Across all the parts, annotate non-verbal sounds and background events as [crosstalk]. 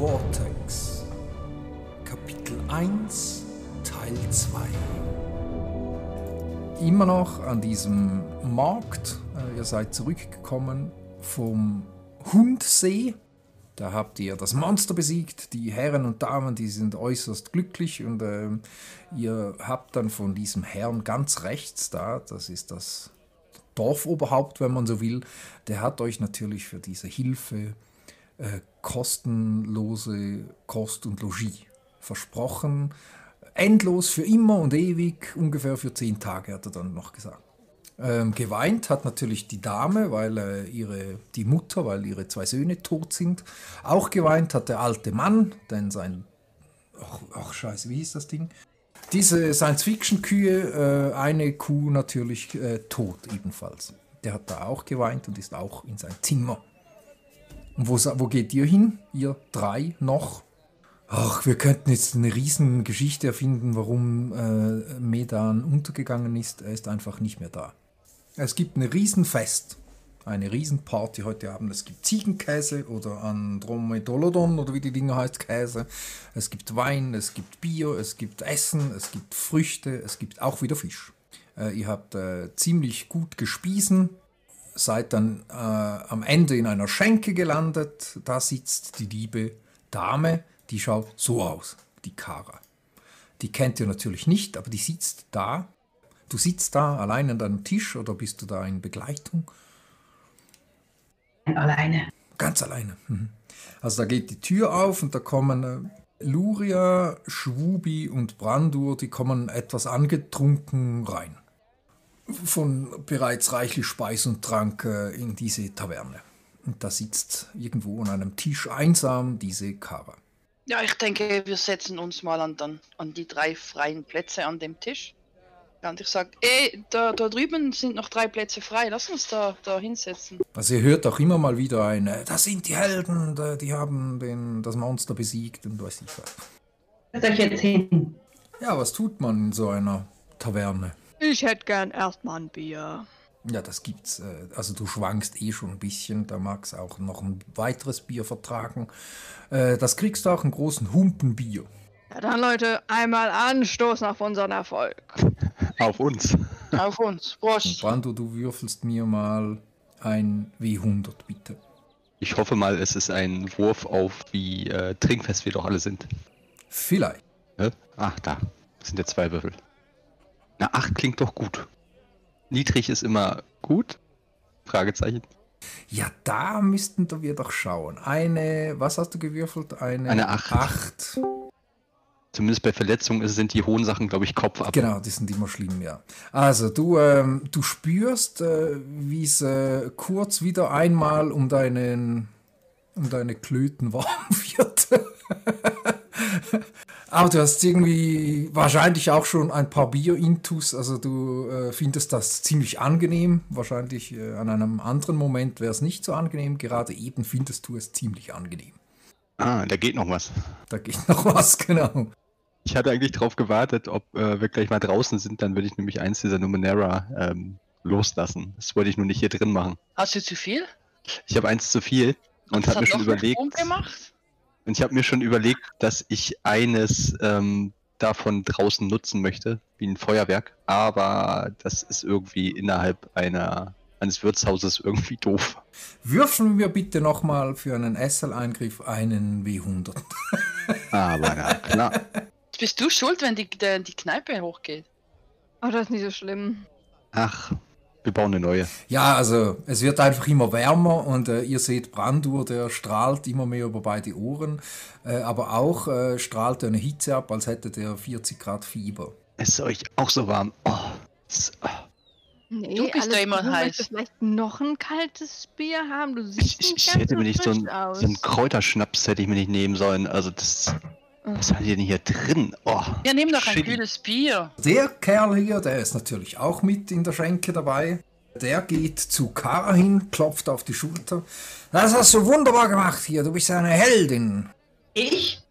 Vortex Kapitel 1 Teil 2 Immer noch an diesem Markt. Äh, ihr seid zurückgekommen vom Hundsee. Da habt ihr das Monster besiegt. Die Herren und Damen, die sind äußerst glücklich. Und äh, ihr habt dann von diesem Herrn ganz rechts da, das ist das Dorfoberhaupt, wenn man so will, der hat euch natürlich für diese Hilfe äh, kostenlose Kost und Logis versprochen. Endlos für immer und ewig, ungefähr für zehn Tage, hat er dann noch gesagt. Ähm, geweint hat natürlich die Dame, weil äh, ihre, die Mutter, weil ihre zwei Söhne tot sind. Auch geweint hat der alte Mann, denn sein. Ach, ach scheiße, wie hieß das Ding? Diese Science-Fiction-Kühe, äh, eine Kuh natürlich äh, tot ebenfalls. Der hat da auch geweint und ist auch in sein Zimmer. Und wo, wo geht ihr hin, ihr drei noch? Ach, wir könnten jetzt eine riesen Geschichte erfinden, warum äh, Medan untergegangen ist. Er ist einfach nicht mehr da. Es gibt ein Riesenfest, eine Riesenparty heute Abend. Es gibt Ziegenkäse oder Andromedolodon oder wie die Dinge heißt, Käse. Es gibt Wein, es gibt Bier, es gibt Essen, es gibt Früchte, es gibt auch wieder Fisch. Äh, ihr habt äh, ziemlich gut gespiesen, seid dann äh, am Ende in einer Schenke gelandet. Da sitzt die liebe Dame, die schaut so aus, die Kara. Die kennt ihr natürlich nicht, aber die sitzt da. Du sitzt da allein an deinem Tisch oder bist du da in Begleitung? Alleine. Ganz alleine. Mhm. Also da geht die Tür auf und da kommen äh, Luria, Schwubi und Brandur, die kommen etwas angetrunken rein. Von bereits reichlich Speis und Trank äh, in diese Taverne. Und da sitzt irgendwo an einem Tisch einsam diese Kara. Ja, ich denke, wir setzen uns mal an, dann, an die drei freien Plätze an dem Tisch. Und ich sage, ey, da, da drüben sind noch drei Plätze frei, lass uns da, da hinsetzen. Also ihr hört auch immer mal wieder ein, äh, das sind die Helden, die haben den, das Monster besiegt und weiß nicht was. Ich jetzt hin? Ja, was tut man in so einer Taverne? Ich hätte gern erstmal ein Bier. Ja, das gibt's. Äh, also du schwankst eh schon ein bisschen, da magst auch noch ein weiteres Bier vertragen. Äh, das kriegst du auch einen großen Humpen Bier. Ja, dann Leute, einmal anstoßen auf unseren Erfolg. Auf uns. [laughs] Auf uns. Prost. Brando, du würfelst mir mal ein W100, bitte. Ich hoffe mal, es ist ein Wurf auf, wie äh, trinkfest wir doch alle sind. Vielleicht. Ne? Ach, da. Das sind ja zwei Würfel. Na, acht klingt doch gut. Niedrig ist immer gut? Fragezeichen. Ja, da müssten wir doch schauen. Eine, was hast du gewürfelt? Eine, Eine Acht. Acht. Zumindest bei Verletzungen sind die hohen Sachen, glaube ich, Kopf ab. Genau, die sind immer schlimm, ja. Also, du, ähm, du spürst, äh, wie es äh, kurz wieder einmal um deinen um deine Klöten warm [laughs] wird. Aber du hast irgendwie wahrscheinlich auch schon ein paar Bier-Intus, also du äh, findest das ziemlich angenehm. Wahrscheinlich äh, an einem anderen Moment wäre es nicht so angenehm. Gerade eben findest du es ziemlich angenehm. Ah, da geht noch was. Da geht noch was, [laughs] genau. Ich hatte eigentlich darauf gewartet, ob äh, wir gleich mal draußen sind, dann würde ich nämlich eins dieser Numenera ähm, loslassen. Das wollte ich nur nicht hier drin machen. Hast du zu viel? Ich habe eins zu viel und habe mir schon überlegt. Gemacht? Und ich habe mir schon überlegt, dass ich eines ähm, davon draußen nutzen möchte, wie ein Feuerwerk. Aber das ist irgendwie innerhalb einer, eines Wirtshauses irgendwie doof. Würfeln wir bitte nochmal für einen SL-Eingriff einen W100. [laughs] Aber na klar. Bist du schuld, wenn die, die, die Kneipe hochgeht? Ach, das ist nicht so schlimm. Ach, wir bauen eine neue. Ja, also es wird einfach immer wärmer und äh, ihr seht Brandur, der strahlt immer mehr über beide Ohren, äh, aber auch äh, strahlt er eine Hitze ab, als hätte der 40 Grad Fieber. Es ist euch auch so warm. Oh. So. Nee, Du bist alles ja immer heiß. Du vielleicht noch ein kaltes Bier haben? Du siehst Ich, ich, nicht ich ganz hätte so mir nicht so ein, aus. so einen Kräuterschnaps hätte ich mir nicht nehmen sollen. Also das. Was hat ihr denn hier drin? Oh. Ja, nimm doch ein kühles Bier. Der Kerl hier, der ist natürlich auch mit in der Schenke dabei. Der geht zu Kara hin, klopft auf die Schulter. Das hast du wunderbar gemacht hier, du bist eine Heldin. Ich?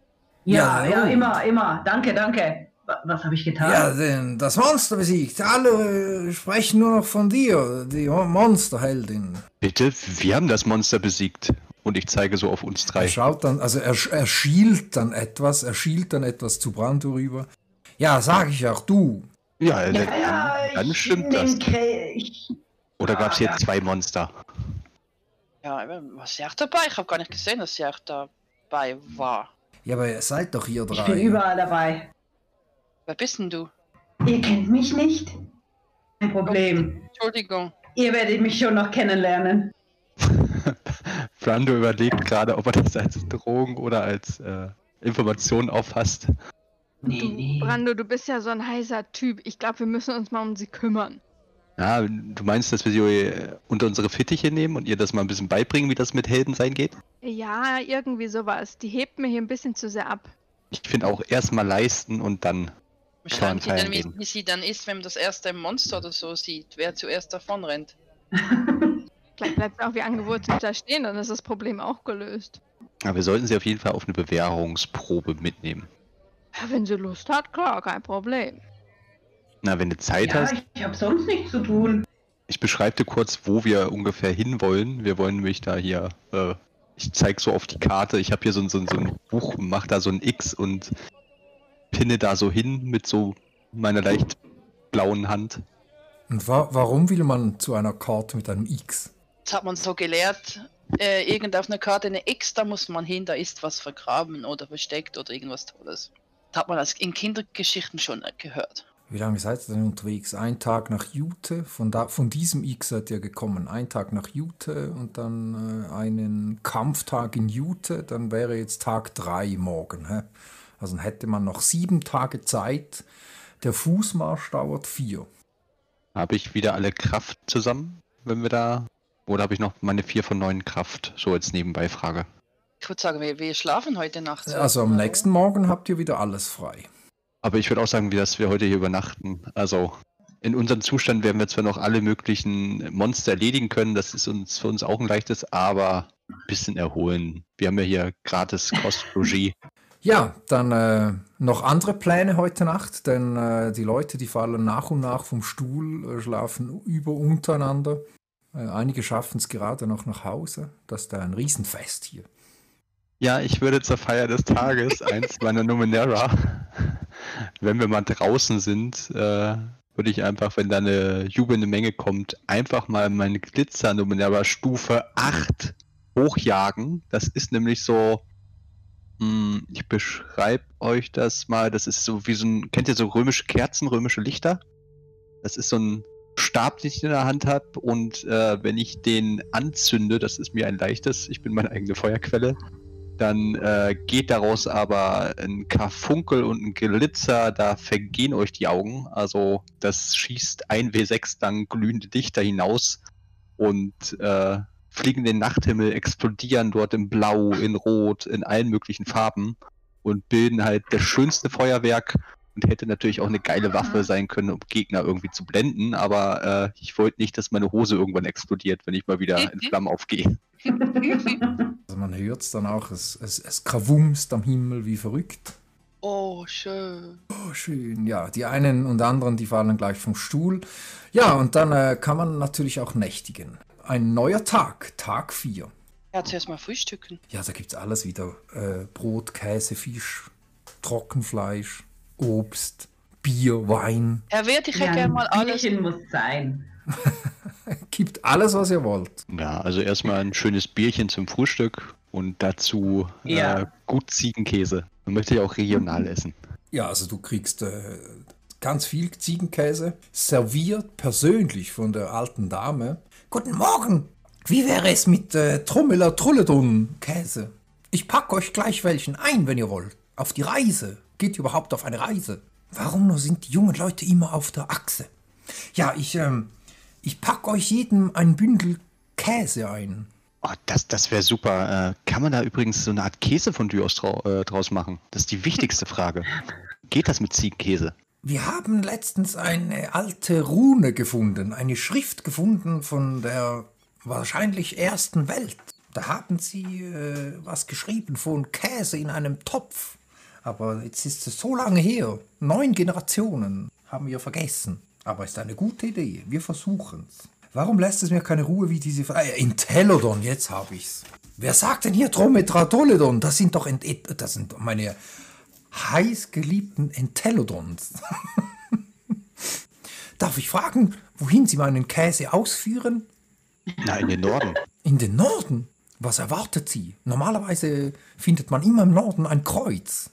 Ja, Ja, ja, immer, immer. Danke, danke. Wa- Was habe ich getan? Ja, denn das Monster besiegt. Alle äh, sprechen nur noch von dir, die Monsterheldin. Bitte, wir haben das Monster besiegt. Und ich zeige so auf uns Er drei. schaut dann, also er, er schielt dann etwas, er schielt dann etwas zu Brando rüber. Ja, sag ich auch, du. Ja, Ja, dann, ja, dann stimmt das. Ich, Oder gab es Ja, jetzt zwei Monster? Ja, was ist er dabei? Ich habe gar nicht gesehen, dass er dabei war. Ja, aber ihr seid doch hier ich bin drei. überall dabei. Wer bist denn du? Ihr kennt mich nicht? Kein Problem. Entschuldigung. Ihr werdet mich schon noch kennenlernen. Brando überlegt gerade, ob er das als Drohung oder als äh, Information auffasst. Nee, Du, nee. Brando, du bist ja so ein heißer Typ. Ich glaube, wir müssen uns mal um sie kümmern. Ja, du meinst, dass wir sie äh, unter unsere Fittiche nehmen und ihr das mal ein bisschen beibringen, wie das mit Helden sein geht? Ja, irgendwie sowas. Die hebt mir hier ein bisschen zu sehr ab. Ich finde auch erstmal leisten und dann. Wie schauen Sie denn, wie, wie sie dann ist, wenn man das erste Monster oder so sieht? Wer zuerst davon rennt? [laughs] Vielleicht bleibt sie auch wie angewurzelt da stehen, dann ist das Problem auch gelöst. Aber wir sollten sie auf jeden Fall auf eine Bewährungsprobe mitnehmen. Ja, wenn sie Lust hat, klar, kein Problem. Na, wenn du Zeit ja, hast, ich habe sonst nichts zu tun. ich beschreibe dir kurz, wo wir ungefähr hinwollen. Wir wollen nämlich da hier. Äh, ich zeige so auf die Karte. Ich habe hier so, ein- so, so ein Buch, mach da so ein X und pinne da so hin mit so meiner leicht blauen Hand. Und wa warum will man zu einer Karte mit einem X? Das hat man so gelehrt. Äh, irgend auf einer Karte eine X, da muss man hin, da ist was vergraben oder versteckt oder irgendwas Tolles. Das hat man als in Kindergeschichten schon gehört. Wie lange seid ihr denn unterwegs? Ein Tag nach Jute, von, da, von diesem X seid ihr gekommen. Ein Tag nach Jute und dann äh, einen Kampftag in Jute, dann wäre jetzt Tag 3 morgen. Hä? Also dann hätte man noch sieben Tage Zeit. Der Fußmarsch dauert vier. Habe ich wieder alle Kraft zusammen, wenn wir da. Oder habe ich noch meine 4 von 9 Kraft? So als Nebenbeifrage. Ich würde sagen, wir, wir schlafen heute Nacht. Also am nächsten Morgen habt ihr wieder alles frei. Aber ich würde auch sagen, wie dass wir heute hier übernachten. Also in unserem Zustand werden wir zwar noch alle möglichen Monster erledigen können, das ist uns für uns auch ein leichtes, aber ein bisschen erholen. Wir haben ja hier gratis Kostlogie. [laughs] Ja, dann äh, noch andere Pläne heute Nacht, denn äh, die Leute, die fallen nach und nach vom Stuhl, äh, schlafen über untereinander. Äh, einige schaffen es gerade noch nach Hause. Das ist ein Riesenfest hier. Ja, ich würde zur Feier des Tages [laughs] eins meiner Numenera, wenn wir mal draußen sind, äh, würde ich einfach, wenn da eine jubelnde Menge kommt, einfach mal meine Glitzer Numenera Stufe 8 hochjagen. Das ist nämlich so, hm, ich beschreibe euch das mal, das ist so wie so ein, kennt ihr so römische Kerzen, römische Lichter? Das ist so ein Stab, den ich in der Hand habe und äh, wenn ich den anzünde, das ist mir ein leichtes, ich bin meine eigene Feuerquelle, dann äh, geht daraus aber ein Karfunkel und ein Glitzer, da vergehen euch die Augen. Also das schießt ein W6 dann glühende Dichter hinaus und äh, fliegen den Nachthimmel, explodieren dort in Blau, in Rot, in allen möglichen Farben und bilden halt das schönste Feuerwerk und hätte natürlich auch eine geile Waffe sein können, um Gegner irgendwie zu blenden, aber äh, ich wollte nicht, dass meine Hose irgendwann explodiert, wenn ich mal wieder in Flammen aufgehe. [laughs] Also man hört es dann auch, es, es, es krawumst am Himmel wie verrückt. oh, schön. Oh, schön. Ja, die einen und anderen, die fallen gleich vom Stuhl. Ja, und dann äh, kann man natürlich auch nächtigen. Ein neuer Tag, Tag 4. Ja, zuerst mal frühstücken. Ja, da gibt es alles wieder. Äh, Brot, Käse, Fisch, Trockenfleisch, Obst, Bier, Wein. Herr Wert, ich hätte Ja, gerne mal alles. Bierchen muss sein. [laughs] Gibt alles, was ihr wollt. Ja, also erstmal ein schönes Bierchen zum Frühstück und dazu äh, Ja. gut Ziegenkäse. Man möchte ja auch regional essen. Ja, also du kriegst äh, ganz viel Ziegenkäse, serviert persönlich von der alten Dame. Guten Morgen! Wie wäre es mit äh, Trummeler Trulledun Käse? Ich pack euch gleich welchen ein, wenn ihr wollt. Auf die Reise. Geht ihr überhaupt auf eine Reise? Warum nur sind die jungen Leute immer auf der Achse? Ja, ich, ähm, ich pack euch jedem ein Bündel Käse ein. Oh, das das wäre super. Äh, kann man da übrigens so eine Art Käsefondue aus drau äh, draus machen? Das ist die wichtigste Frage. Geht das mit Ziegenkäse? Wir haben letztens eine alte Rune gefunden, eine Schrift gefunden von der wahrscheinlich ersten Welt. Da haben sie äh, was geschrieben von Käse in einem Topf. Aber jetzt ist es so lange her. Neun Generationen haben wir vergessen. Aber ist eine gute Idee. Wir versuchen's. Warum lässt es mir keine Ruhe wie diese... Äh, in Telodon, jetzt habe ich's. Wer sagt denn hier Drometradoledon? Das sind doch Ent das sind meine heiß geliebten Entelodons. [laughs] Darf ich fragen, wohin Sie meinen Käse ausführen? Na, in den Norden. In den Norden? Was erwartet Sie? Normalerweise findet man immer im Norden ein Kreuz.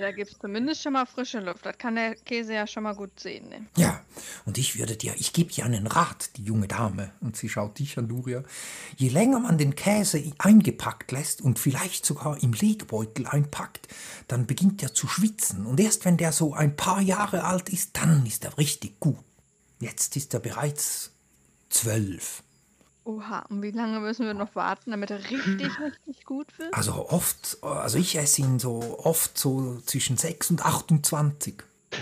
Ja, da gibt es zumindest schon mal frische Luft. Das kann der Käse ja schon mal gut sehen. Ne? Ja, und ich würde dir, ich gebe dir einen Rat, die junge Dame, und sie schaut dich an, Luria. Je länger man den Käse eingepackt lässt und vielleicht sogar im Legbeutel einpackt, dann beginnt er zu schwitzen. Und erst wenn der so ein paar Jahre alt ist, dann ist er richtig gut. Jetzt ist er bereits zwölf. Oha, und wie lange müssen wir noch warten, damit er richtig, richtig gut wird? Also oft, also ich esse ihn so oft so zwischen 6 und 28.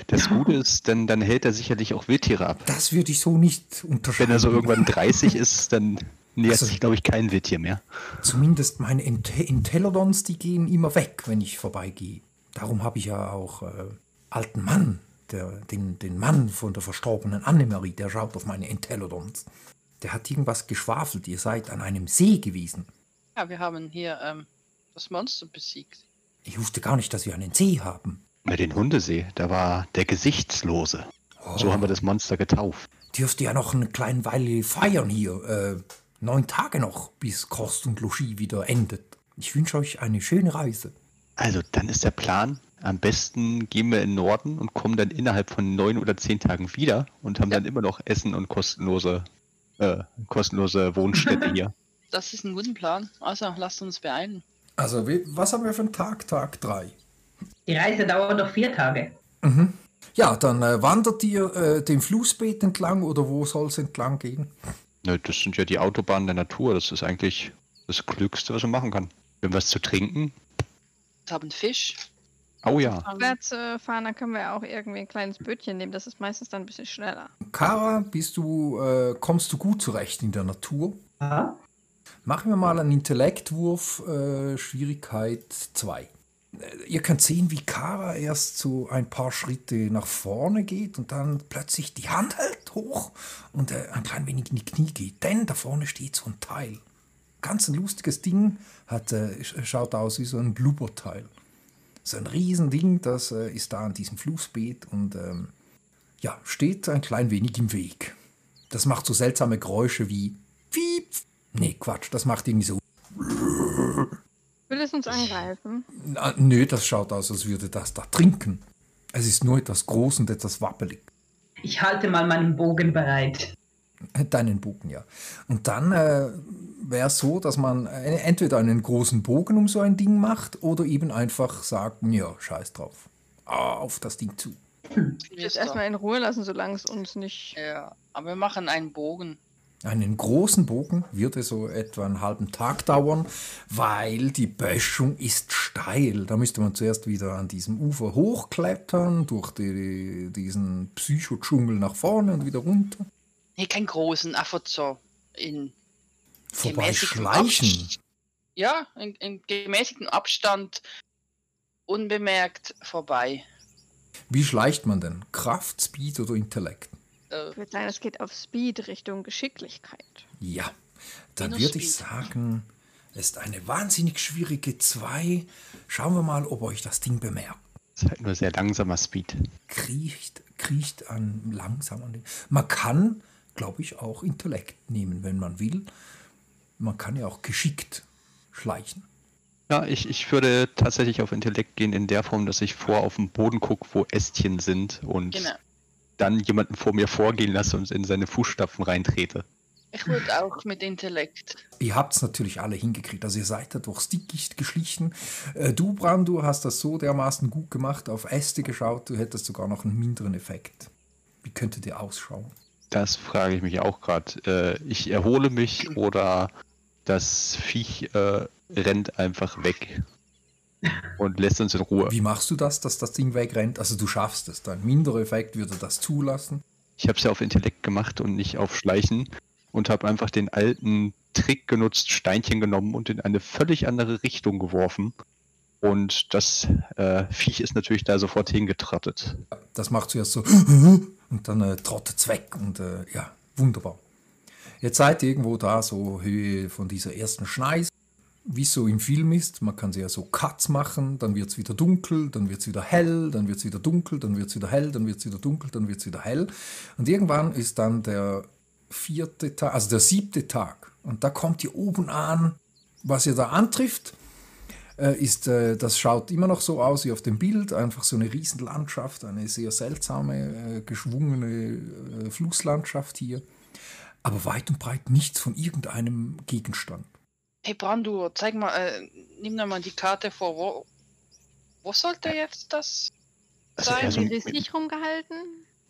Das Gute ist, dann, dann hält er sicherlich auch Wildtiere ab. Das würde ich so nicht unterscheiden. Wenn er so irgendwann 30 [laughs] ist, dann nähert Also- sich, glaube ich, kein Wildtier mehr. Zumindest meine Ent Entelodons, die gehen immer weg, wenn ich vorbeigehe. Darum habe ich ja auch äh, alten Mann, der, den, den Mann von der verstorbenen Annemarie, der schaut auf meine Entelodons. Der hat irgendwas geschwafelt, ihr seid an einem See gewesen. Ja, wir haben hier ähm, das Monster besiegt. Ich wusste gar nicht, dass wir einen See haben. Bei den Hundesee, da war der Gesichtslose. Oh. So haben wir das Monster getauft. Dürft ihr ja noch eine kleine Weile feiern hier. Äh, neun Tage noch, bis Kost und Logis wieder endet. Ich wünsche euch eine schöne Reise. Also, dann ist der Plan, am besten gehen wir in den Norden und kommen dann innerhalb von neun oder zehn Tagen wieder und haben dann immer noch Essen und kostenlose, äh, kostenlose Wohnstätte hier. [laughs] Das ist ein guter Plan. Also lasst uns beeilen. Also, wie- was haben wir für einen Tag? Tag 3. Die Reise dauert noch vier Tage. Ja, dann äh, wandert ihr äh, den Flussbeet entlang oder wo soll es entlang gehen? Ne, das sind ja die Autobahnen der Natur. Das ist eigentlich das Klügste, was man machen kann. Wir haben was zu trinken. Wir haben Fisch. Oh ja. Aufwärts äh, fahren, dann können wir ja auch irgendwie ein kleines Bötchen nehmen. Das ist meistens dann ein bisschen schneller. Kara, bist du, äh, kommst du gut zurecht in der Natur? Ja. Machen wir mal einen Intellektwurf, äh, Schwierigkeit 2. Äh, Ihr könnt sehen, wie Kara erst so ein paar Schritte nach vorne geht und dann plötzlich die Hand hält hoch und äh, ein klein wenig in die Knie geht. Denn da vorne steht so ein Teil. Ganz ein lustiges Ding, hat, äh, sch- schaut aus wie so ein Blubberteil. So ein Riesending, das äh, ist da an diesem Flussbeet und ähm, ja, steht ein klein wenig im Weg. Das macht so seltsame Geräusche wie Piep. Nee, Quatsch, das macht irgendwie so. Will es uns angreifen? Na, nö, das schaut aus, als würde das da trinken. Es ist nur etwas groß und etwas wappelig. Ich halte mal meinen Bogen bereit. Deinen Bogen, ja. Und dann äh, wäre es so, dass man entweder einen großen Bogen um so ein Ding macht oder eben einfach sagt, ja, scheiß drauf. Auf das Ding zu. Ich will es erstmal in Ruhe lassen, solange es uns nicht. Ja, aber wir machen einen Bogen. Einen großen Bogen würde so etwa einen halben Tag dauern, weil die Böschung ist steil. Da müsste man zuerst wieder an diesem Ufer hochklettern, durch die, diesen Psychodschungel nach vorne und wieder runter. Nee, keinen großen, einfach so in Vorbeischleichen. Ja, in, in gemäßigtem Abstand unbemerkt vorbei. Wie schleicht man denn? Kraft, Speed oder Intellekt? Äh, Ich würde sagen, es geht auf Speed Richtung Geschicklichkeit. Ja, dann Minus würde ich Speed. sagen, es ist eine wahnsinnig schwierige 2. Schauen wir mal, ob euch das Ding bemerkt. Das ist halt nur sehr langsamer Speed. Kriecht, kriecht an langsam an den. Man kann, glaube ich, auch Intellekt nehmen, wenn man will. Man kann ja auch geschickt schleichen. Ja, ich, ich würde tatsächlich auf Intellekt gehen in der Form, dass ich vor auf den Boden gucke, wo Ästchen sind und genau. dann jemanden vor mir vorgehen lasse und in seine Fußstapfen reintrete. Ich würde auch mit Intellekt. Ihr habt es natürlich alle hingekriegt. Also ihr seid da durchs Dickicht geschlichen. Äh, du, Brandur, hast das so dermaßen gut gemacht, auf Äste geschaut, du hättest sogar noch einen minderen Effekt. Wie könnte der ausschauen? Das frage ich mich auch gerade. Äh, ich erhole mich oder das Viech äh, rennt einfach weg und lässt uns in Ruhe. Wie machst du das, dass das Ding wegrennt? Also du schaffst es. Ein minderer Effekt würde das zulassen. Ich habe es ja auf Intellekt gemacht und nicht auf Schleichen und habe einfach den alten Trick genutzt, Steinchen genommen und in eine völlig andere Richtung geworfen. Und das äh, Viech ist natürlich da sofort hingetrottet. Das macht zuerst so und dann äh, trottet es weg und äh, ja, wunderbar. Jetzt seid ihr irgendwo da, so Höhe von dieser ersten Schneise. wie es so im Film ist. Man kann sie ja so Cuts machen, dann wird es wieder dunkel, dann wird es wieder hell, dann wird es wieder dunkel, dann wird es wieder hell, dann wird es wieder dunkel, dann wird es wieder hell. Und irgendwann ist dann der vierte Tag, also der siebte Tag. Und da kommt ihr oben an, was ihr da antrifft. Äh, ist, äh, das schaut immer noch so aus wie auf dem Bild, einfach so eine Riesenlandschaft, eine sehr seltsame, äh, geschwungene äh, Flusslandschaft hier. Aber weit und breit nichts von irgendeinem Gegenstand. Hey Brandur, zeig mal, äh, nimm doch mal die Karte vor. Wo, wo sollte jetzt das Also, sein? also, die richtig rumgehalten?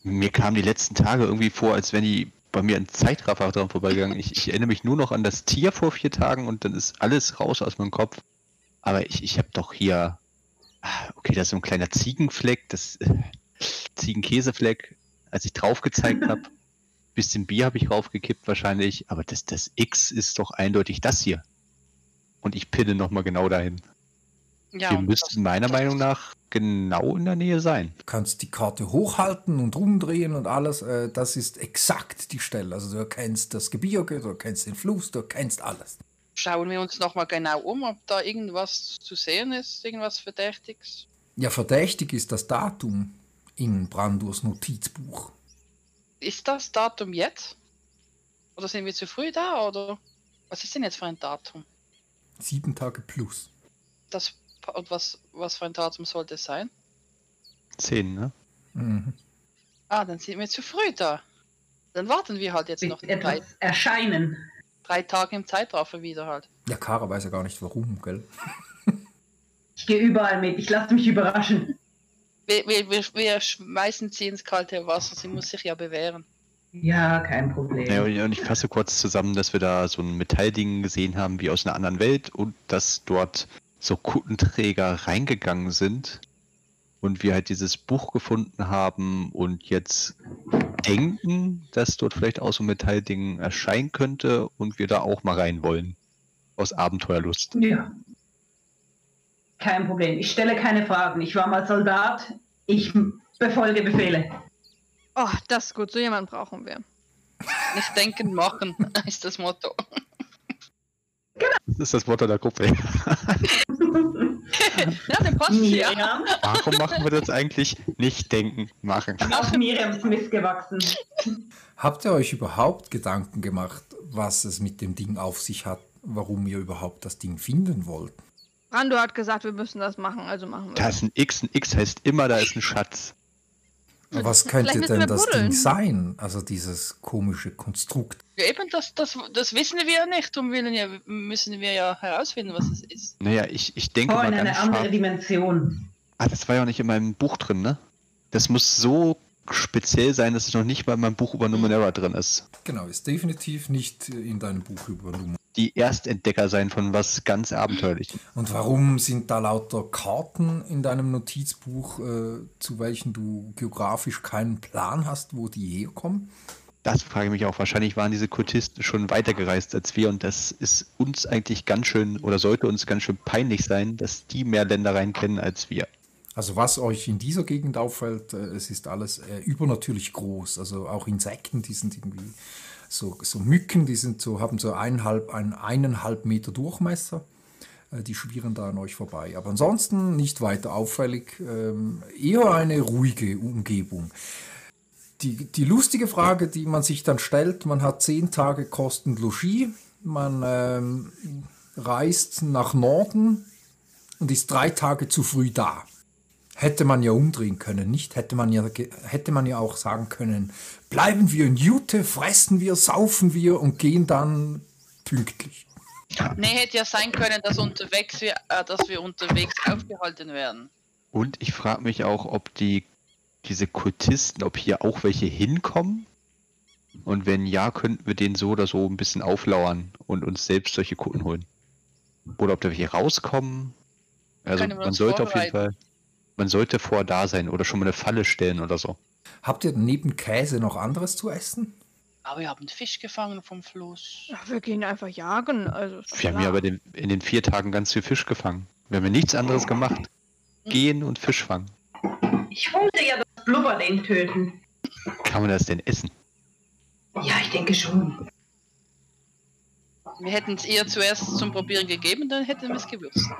mir kamen die letzten Tage irgendwie vor, als wenn die bei mir ein Zeitraffer dran vorbeigegangen. Ich, ich erinnere mich nur noch an das Tier vor vier Tagen und dann ist alles raus aus meinem Kopf. Aber ich, ich habe doch hier. Ah, Okay, da ist so ein kleiner Ziegenfleck, das äh, [laughs] Ziegenkäsefleck, als ich drauf gezeigt habe. [laughs] Bisschen Bier habe ich raufgekippt wahrscheinlich, aber das, das X ist doch eindeutig das hier. Und ich pinne nochmal genau dahin. ja, Wir müssten das- meiner das- Meinung nach genau in der Nähe sein. Du kannst die Karte hochhalten und rumdrehen und alles. Äh, das ist exakt die Stelle. Also du erkennst das Gebirge, du erkennst den Fluss, du erkennst alles. Schauen wir uns nochmal genau um, ob da irgendwas zu sehen ist, irgendwas Verdächtiges. Ja, verdächtig ist das Datum in Brandurs Notizbuch. Ist das Datum jetzt? Oder sind wir zu früh da? Oder was ist denn jetzt für ein Datum? Sieben Tage plus. Das und was, was für ein Datum sollte es sein? Zehn, ne? Mhm. Ah, dann sind wir zu früh da. Dann warten wir halt jetzt noch Wird drei, etwas erscheinen. Drei Tage im Zeitraffer wieder halt. Ja, Kara weiß ja gar nicht warum, gell? Ich gehe überall mit. Ich lasse mich überraschen. Wir, wir, wir, wir schmeißen sie ins kalte Wasser, sie muss sich ja bewähren. Ja, kein Problem. Ja, und und ich fasse kurz zusammen, dass wir da so ein Metallding gesehen haben wie aus einer anderen Welt und dass dort so Kuttenträger reingegangen sind und wir halt dieses Buch gefunden haben und jetzt denken, dass dort vielleicht auch so ein Metallding erscheinen könnte und wir da auch mal rein wollen. Aus Abenteuerlust. Ja. Kein Problem. Ich stelle keine Fragen. Ich war mal Soldat. Ich befolge Befehle. Oh, das ist gut. So jemanden brauchen wir. Nicht denken, machen [laughs] ist das Motto. Das ist das Motto der Gruppe. [laughs] Ja, den sie ja. Warum machen wir das eigentlich? Nicht denken, machen. Auf Miriams Mist gewachsen. Habt ihr euch überhaupt Gedanken gemacht, was es mit dem Ding auf sich hat, warum ihr überhaupt das Ding finden wollt? Brando hat gesagt, wir müssen das machen, also machen wir Da das. ist ein X, ein X heißt immer, da ist ein Schatz. Was könnte denn das buddeln. Ding sein? Also dieses komische Konstrukt. Ja, Eben, das, das, das wissen wir ja nicht. Willen ja, müssen wir ja herausfinden, was es ist. Naja, ich, ich denke Oh, mal in eine andere Dimension. Ah, das war ja auch nicht in meinem Buch drin, ne? Das muss so speziell sein, dass es noch nicht mal in meinem Buch über Numenera drin ist. Genau, ist definitiv nicht äh, in deinem Buch übernommen. Die Erstentdecker sein von was ganz Abenteuerlichem. Und warum sind da lauter Karten in deinem Notizbuch, äh, zu welchen du geografisch keinen Plan hast, wo die herkommen? Das frage ich mich auch. Wahrscheinlich waren diese Kultisten schon weitergereist als wir und das ist uns eigentlich ganz schön oder sollte uns ganz schön peinlich sein, dass die mehr Ländereien kennen als wir. Also was euch in dieser Gegend auffällt, äh, es ist alles äh, übernatürlich groß. Also auch Insekten, die sind irgendwie so, so Mücken, die sind so, haben so eineinhalb, einen eineinhalb Meter Durchmesser. Äh, Die schwirren da an euch vorbei. Aber ansonsten nicht weiter auffällig. Ähm, eher eine ruhige Umgebung. Die, die lustige Frage, die man sich dann stellt, man hat zehn Tage Kosten Logis, man ähm, reist nach Norden und ist drei Tage zu früh da. Hätte man ja umdrehen können, nicht? Hätte man ja, ge- hätte man ja auch sagen können, bleiben wir in Jute, fressen wir, saufen wir und gehen dann pünktlich. Nee, hätte ja sein können, dass, unterwegs wir, äh, dass wir unterwegs aufgehalten werden. Und ich frage mich auch, ob die diese Kultisten, ob hier auch welche hinkommen. Und wenn ja, könnten wir denen so oder so ein bisschen auflauern und uns selbst solche Kutten holen. Oder ob da welche rauskommen. Also man sollte auf jeden. Fall, man sollte vor da sein oder schon mal eine Falle stellen oder so. Habt ihr neben Käse noch anderes zu essen? Aber wir haben Fisch gefangen vom Fluss. Ja, wir gehen einfach jagen. Also Wir haben ja aber den, in den vier Tagen ganz viel Fisch gefangen. Wir haben ja nichts anderes gemacht. Gehen und Fisch fangen. Ich wollte ja das Blubberding töten. Kann man das denn essen? Ja, ich denke schon. Wir hätten es ihr zuerst zum Probieren gegeben, dann hätten wir es gewusst.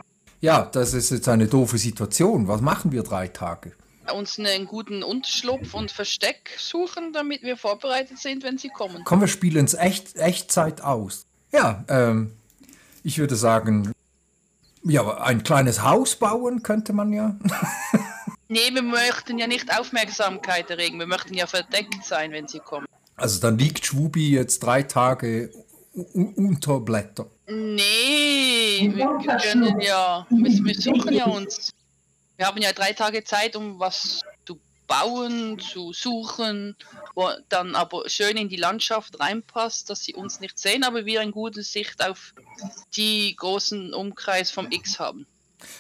Ja, das ist jetzt eine doofe Situation. Was machen wir drei Tage? Uns einen guten Unterschlupf und Versteck suchen, damit wir vorbereitet sind, wenn sie kommen. Komm, wir spielen es echt, Echtzeit aus. Ja, ähm, ich würde sagen, ja, ein kleines Haus bauen könnte man ja. [laughs] Nee, wir möchten ja nicht Aufmerksamkeit erregen. Wir möchten ja verdeckt sein, wenn sie kommen. Also dann liegt Schwubi jetzt drei Tage unter Blätter. Nee, wir können ja, wir, wir suchen ja uns. Wir haben ja drei Tage Zeit, um was zu bauen, zu suchen, wo dann aber schön in die Landschaft reinpasst, dass sie uns nicht sehen, aber wir eine gute Sicht auf die großen Umkreis vom X haben.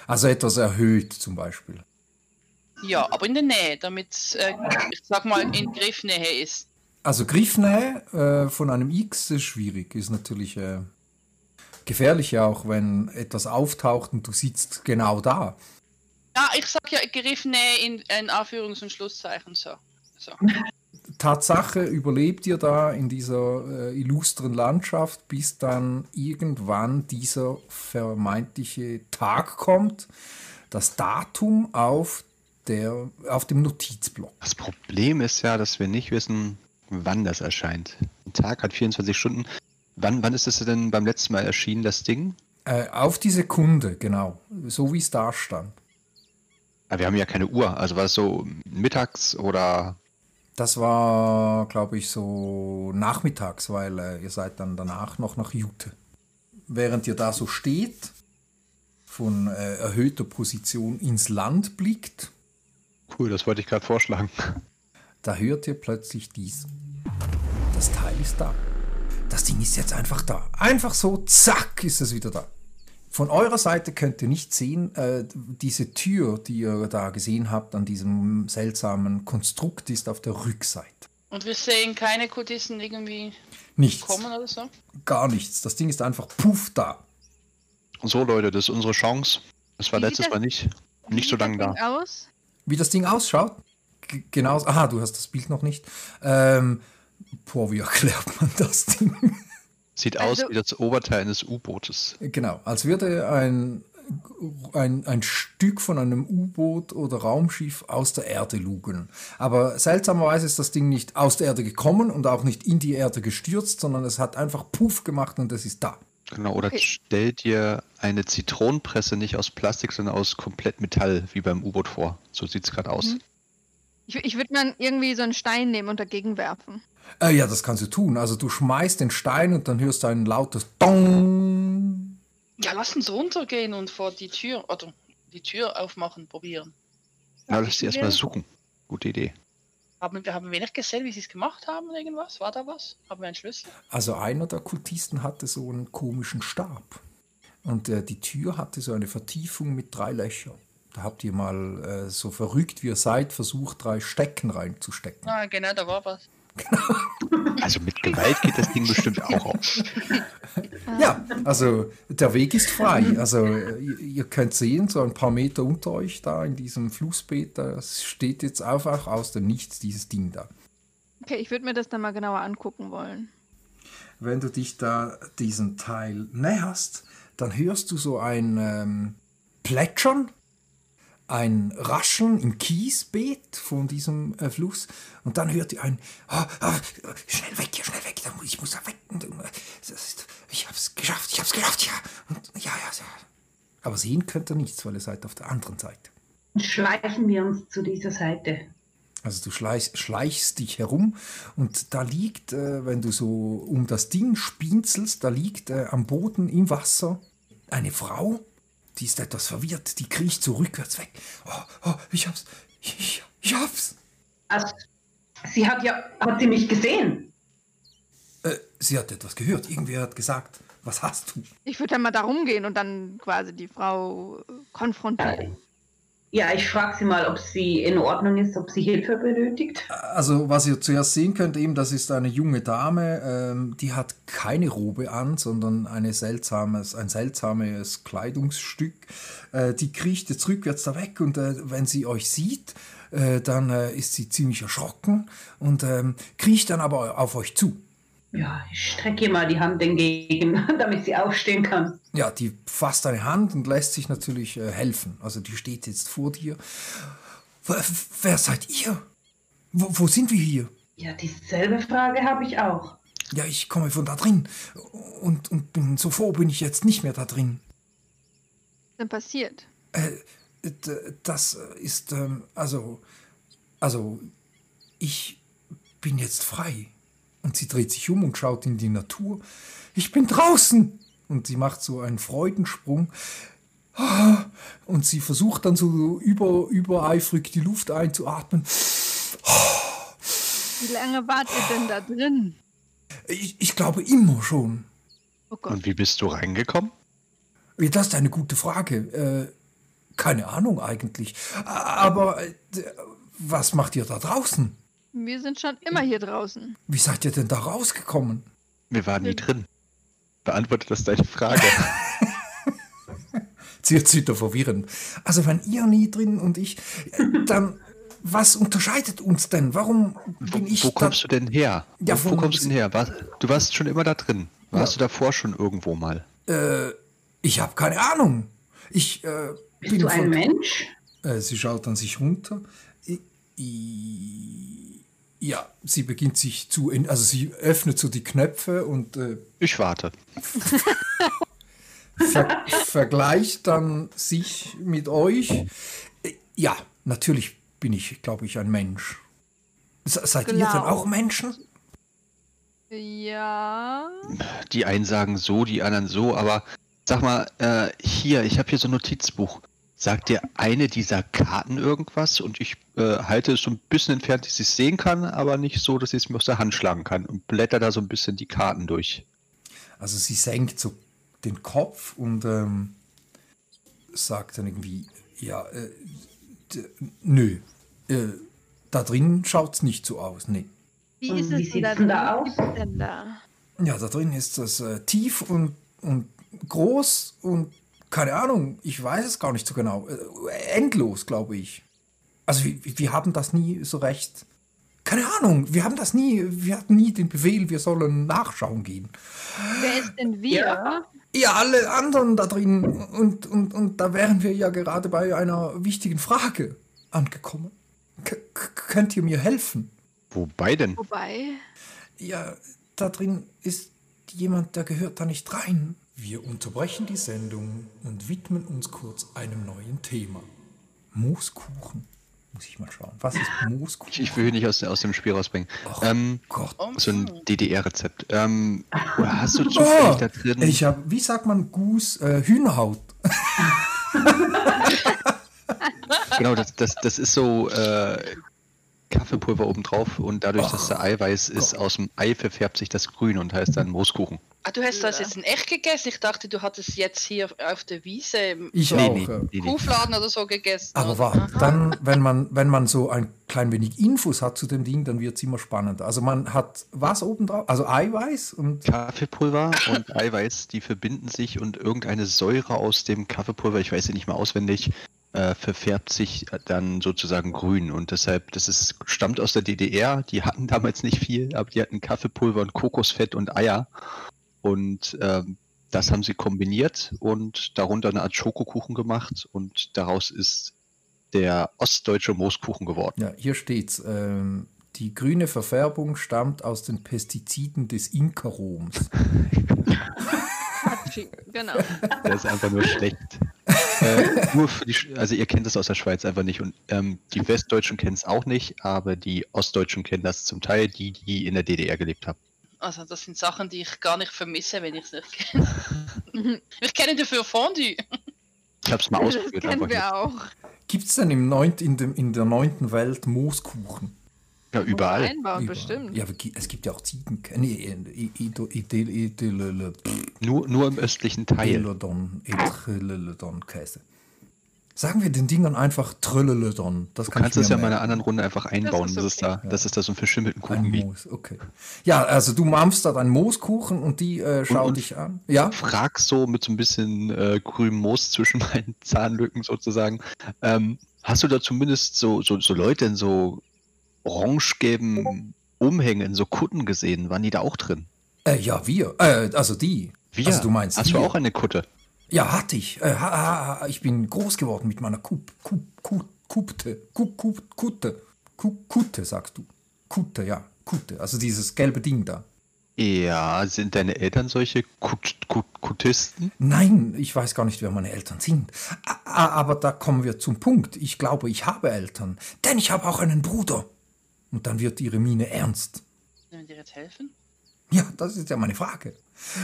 Also etwas erhöht zum Beispiel. Ja, aber in der Nähe, damit es, äh, ich sag mal, in Griffnähe ist. Also Griffnähe äh, von einem X ist schwierig, ist natürlich äh, gefährlich ja auch, wenn etwas auftaucht und du sitzt genau da. Ja, ich sag ja Griffnähe in, in Anführungs- und Schlusszeichen so. so. [laughs] Tatsache überlebt ihr da in dieser äh, illustren Landschaft, bis dann irgendwann dieser vermeintliche Tag kommt, das Datum auf, der, auf dem Notizblock. Das Problem ist ja, dass wir nicht wissen, wann das erscheint. Ein Tag hat 24 Stunden. Wann, wann ist es denn beim letzten Mal erschienen, das Ding? Äh, auf die Sekunde, genau, so wie es da stand. Aber Ah, wir haben ja keine Uhr. Also war es so mittags oder. Das war, glaube ich, so nachmittags, weil äh, ihr seid dann danach noch nach Jute. Während ihr da so steht, von äh, erhöhter Position ins Land blickt, Cool, das wollte ich gerade vorschlagen. da hört ihr plötzlich dies. Das Teil ist da. Das Ding ist jetzt einfach da. Einfach so, zack, ist es wieder da. Von eurer Seite könnt ihr nicht sehen, äh, diese Tür, die ihr da gesehen habt, an diesem seltsamen Konstrukt, ist auf der Rückseite. Und wir sehen keine Kultisten irgendwie Nichts. kommen oder so. Gar nichts. Das Ding ist einfach puff da. So, Leute, das ist unsere Chance. Das war Wie letztes das- Mal nicht. Nicht so lange da. Aus? Wie das Ding ausschaut? G genau. Aha, du hast das Bild noch nicht. Ähm, boah, wie [laughs] erklärt man das Ding? Sieht Also- aus wie das Oberteil eines U-Bootes. genau, als würde ein, ein, ein Stück von einem U-Boot oder Raumschiff aus der Erde lugen. Aber seltsamerweise ist das Ding nicht aus der Erde gekommen und auch nicht in die Erde gestürzt, sondern es hat einfach Puff gemacht und es ist da. Genau, oder Okay. stell dir eine Zitronenpresse nicht aus Plastik, sondern aus komplett Metall, wie beim U-Boot vor. So sieht es gerade aus. Mhm. Ich, ich würde dann irgendwie so einen Stein nehmen und dagegen werfen. Äh, ja, das kannst du tun. Also du schmeißt den Stein und dann hörst du ein lautes Dong. Ja, lass uns runtergehen und vor die Tür oder die Tür aufmachen, probieren. Na, lass die erstmal suchen. Gute Idee. Haben wir, haben wir nicht gesehen, wie sie es gemacht haben, irgendwas? War da was? Haben wir einen Schlüssel? Also einer der Kultisten hatte so einen komischen Stab. Und äh, die Tür hatte so eine Vertiefung mit drei Löchern. Da habt ihr mal, äh, so verrückt wie ihr seid, versucht, drei Stecken reinzustecken. Ah, genau, da war was. Also mit Gewalt geht das Ding bestimmt auch auf. [laughs] Ja, also der Weg ist frei. Also äh, ihr, ihr könnt sehen, so ein paar Meter unter euch da in diesem Flussbeet, da steht jetzt einfach aus dem Nichts dieses Ding da. Okay, ich würde mir das dann mal genauer angucken wollen. Wenn du dich da diesen Teil näherst, dann hörst du so ein ähm, Plätschern, ein Rascheln im Kiesbeet von diesem äh, Fluss und dann hört ihr ein ah, ah, schnell weg, hier, schnell weg, ich muss da weg. Und, äh, ist, ich hab's geschafft, ich hab's geschafft, ja. Und, ja, ja, ja. Aber sehen könnt ihr nichts, weil ihr seid auf der anderen Seite. Schleichen wir uns zu dieser Seite. Also du schleichst, schleichst dich herum und da liegt, äh, wenn du so um das Ding spinzelst, da liegt äh, am Boden im Wasser eine Frau, die ist etwas verwirrt, die kriecht so rückwärts weg. Oh, oh, ich hab's, ich, ich hab's. Also, sie hat ja, hat sie mich gesehen? Äh, sie hat etwas gehört, irgendwer hat gesagt, was hast du? Ich würde dann mal da rumgehen und dann quasi die Frau konfrontieren. Ja, ich frage sie mal, ob sie in Ordnung ist, ob sie Hilfe benötigt. Also, was ihr zuerst sehen könnt, eben, das ist eine junge Dame, ähm, die hat keine Robe an, sondern eine seltsames, ein seltsames Kleidungsstück. Äh, die kriecht jetzt rückwärts da weg und äh, wenn sie euch sieht, äh, dann äh, ist sie ziemlich erschrocken und ähm, kriecht dann aber auf euch zu. Ja, ich strecke ihr mal die Hand entgegen, [laughs] damit sie aufstehen kann. Ja, die fasst deine Hand und lässt sich natürlich äh, helfen. Also die steht jetzt vor dir. W wer seid ihr? Wo, wo sind wir hier? Ja, dieselbe Frage habe ich auch. Ja, ich komme von da drin. Und, und bin so froh bin ich jetzt nicht mehr da drin. Was ist denn passiert? Äh, das ist, ähm, also, also, ich bin jetzt frei. Und sie dreht sich um und schaut in die Natur. Ich bin draußen! Und sie macht so einen Freudensprung. Ah, Und sie versucht dann so über, übereifrig die Luft einzuatmen. Wie lange wart ihr denn da drin? Ich, ich glaube immer schon. Oh Gott. Und wie bist du reingekommen? Ja, das ist eine gute Frage. Äh, keine Ahnung eigentlich. Aber äh, was macht ihr da draußen? Wir sind schon immer hier draußen. Wie seid ihr denn da rausgekommen? Wir waren nie drin. Beantwortet das deine Frage? [laughs] Wieder verwirrend. Also wenn ihr nie drin und ich, dann was unterscheidet uns denn? Warum Wo, bin ich wo da? kommst du denn her? Ja, wo, wo kommst du denn her? War, du warst schon immer da drin. Warst Ja. du davor schon irgendwo mal? Äh, ich habe keine Ahnung. Ich äh, Bist bin du ein von, Mensch? Äh, sie schaut an sich runter. I, I, ja, sie beginnt sich zu, also sie öffnet so die Knöpfe und äh, Ich warte. [laughs] ver vergleicht dann sich mit euch. Äh, Ja, natürlich bin ich, glaube ich, ein Mensch. Se- Seid ihr denn Genau. auch Menschen? Ja. Die einen sagen so, die anderen so, aber sag mal, äh, hier, ich habe hier so ein Notizbuch. Sagt dir eine dieser Karten irgendwas? Und ich äh, halte es so ein bisschen entfernt, dass ich es sehen kann, aber nicht so, dass ich es mir aus der Hand schlagen kann und blätter da so ein bisschen die Karten durch. Also sie senkt so den Kopf und ähm, sagt dann irgendwie, ja, äh, nö, äh, da drin schaut's nicht so aus, nee. Wie ist wie es denn da sieht's denn da aus? Denn da? Ja, da drin ist das äh, tief und, und groß und keine Ahnung, ich weiß es gar nicht so genau. Äh, endlos, glaube ich. Also wir, wir haben das nie so recht. Keine Ahnung, wir haben das nie, wir hatten nie den Befehl, wir sollen nachschauen gehen. Wer ist denn wir? Ja. Ja, alle anderen da drin. Und, und, und da wären wir ja gerade bei einer wichtigen Frage angekommen. K k- könnt ihr mir helfen? Wobei denn? Wobei, Ja, da drin ist jemand, der gehört da nicht rein. Wir unterbrechen die Sendung und widmen uns kurz einem neuen Thema. Mooskuchen. Muss ich mal schauen. Was ist Mooskuchen? Ich, will hier nicht aus, aus dem Spiel rausbringen. Ach Ähm, Gott. so ein DDR-Rezept. Ähm, oder hast du Oh, zufällig da drin? ich habe, wie sagt man Gus, äh, Hühnerhaut. [laughs] Genau, das, das, das ist so äh, Kaffeepulver obendrauf und dadurch, dass Ach der Eiweiß ist, aus dem Ei verfärbt sich das grün und heißt dann Mooskuchen. Ah, du hast das Ja. jetzt in echt gegessen? Ich dachte, du hattest jetzt hier auf der Wiese im Ich Nee, nee, nee. Kuhfladen oder so gegessen. Aber warte, dann, wenn man, wenn man so ein klein wenig Infos hat zu dem Ding, dann wird es immer spannender. Also man hat was oben drauf? Also Eiweiß und Kaffeepulver und Eiweiß, die verbinden sich und irgendeine Säure aus dem Kaffeepulver, ich weiß sie nicht mehr auswendig, äh, verfärbt sich dann sozusagen grün. Und deshalb, das ist, stammt aus der DDR, die hatten damals nicht viel, aber die hatten Kaffeepulver und Kokosfett und Eier. Und ähm, das haben sie kombiniert und darunter eine Art Schokokuchen gemacht und daraus ist der ostdeutsche Mooskuchen geworden. ja, hier steht's. Ähm, die grüne Verfärbung stammt aus den Pestiziden des Inkaroms. [laughs] [laughs] Genau. Der ist einfach nur schlecht. Äh, nur für die, Sch- [laughs] also ihr kennt das aus der Schweiz einfach nicht und ähm, die Westdeutschen kennen es auch nicht, aber die Ostdeutschen kennen das zum Teil, die, die in der DDR gelebt haben. Also das sind Sachen, die ich gar nicht vermisse, wenn ich es nicht kenne. [laughs] ich kenne dafür Fondue. Ich habe es mal Das ausprobiert, kennen einfach wir nicht. auch. Gibt es denn im neunt, in, dem, in der neunten Welt Mooskuchen? Ja, überall. Einbauen, Überall. bestimmt. Ja, es gibt ja auch Ziegen. Nee, Ido- Idel- Idel- Nur, nur im östlichen Teil. Elodon, Etrelodon Käse. Sagen wir den Dingern einfach Trillelodon. Das Du kann kannst ich es ja mal in einer anderen Runde einfach einbauen, ist dass, es okay. da, dass es da so einen verschimmelten Kuchen Ein gibt. Moos, okay. Ja, also du mampfst da deinen Mooskuchen und die äh, schaut und- dich an. Ja, Frag so mit so ein bisschen äh, grünem Moos zwischen meinen [laughs] Zahnlücken sozusagen. Ähm, hast du da zumindest so, so, so Leute in so orange-gelben Umhängen, so Kutten gesehen? Waren die da auch drin? Äh, ja, wir. Äh, also die. Wir? Also du meinst Hast wir. du auch eine Kutte? Ja, hatte ich. Äh, ha, ha, ich bin groß geworden mit meiner Kup, Kup, Kup, Kupte. Kup, Kup, Kutte. Kup, Kutte, sagst du. Kutte, ja. Kutte. Also dieses gelbe Ding da. Ja, sind deine Eltern solche Kut Kut Kutisten? Nein, ich weiß gar nicht, wer meine Eltern sind. Aber da kommen wir zum Punkt. Ich glaube, ich habe Eltern. Denn ich habe auch einen Bruder. Und dann wird ihre Miene ernst. Können wir dir jetzt helfen? Ja, das ist ja meine Frage.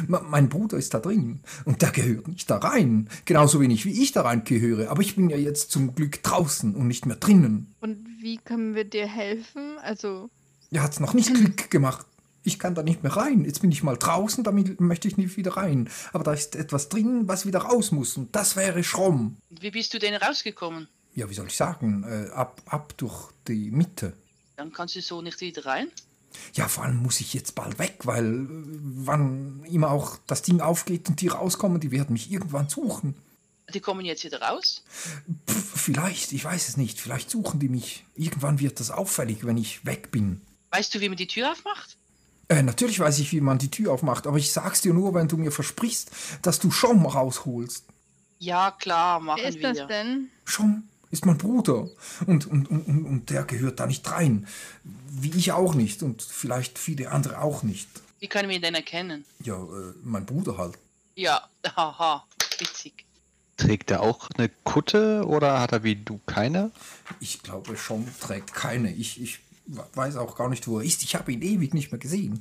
M mein Bruder ist da drin und der gehört nicht da rein. Genauso wenig wie ich da rein gehöre. Aber ich bin ja jetzt zum Glück draußen und nicht mehr drinnen. Und wie können wir dir helfen? Also, Er hat's noch nicht Klick gemacht. Ich kann da nicht mehr rein. Jetzt bin ich mal draußen, damit möchte ich nicht wieder rein. Aber da ist etwas drin, was wieder raus muss. Und das wäre Schromm. Und wie bist du denn rausgekommen? Ja, wie soll ich sagen? Äh, ab, ab durch die Mitte. Dann kannst du so nicht wieder rein. Ja, vor allem muss ich jetzt bald weg, weil äh, wann immer auch das Ding aufgeht und die rauskommen, die werden mich irgendwann suchen. Die kommen jetzt wieder raus. Pff, vielleicht, ich weiß es nicht. Vielleicht suchen die mich. Irgendwann wird das auffällig, wenn ich weg bin. Weißt du, wie man die Tür aufmacht? Äh, natürlich weiß ich, wie man die Tür aufmacht, aber ich sag's dir nur, wenn du mir versprichst, dass du Schom rausholst. Ja, klar, machen wer ist wir. das denn? Schom ist mein Bruder. Und, und, und, und der gehört da nicht rein. Wie ich auch nicht. Und vielleicht viele andere auch nicht. Wie können wir ihn denn erkennen? Ja, äh, mein Bruder halt. Ja, [laughs] haha, witzig. Trägt er auch eine Kutte oder hat er wie du keine? Ich glaube, Schom trägt keine. Ich, ich weiß auch gar nicht, wo er ist. Ich habe ihn ewig nicht mehr gesehen.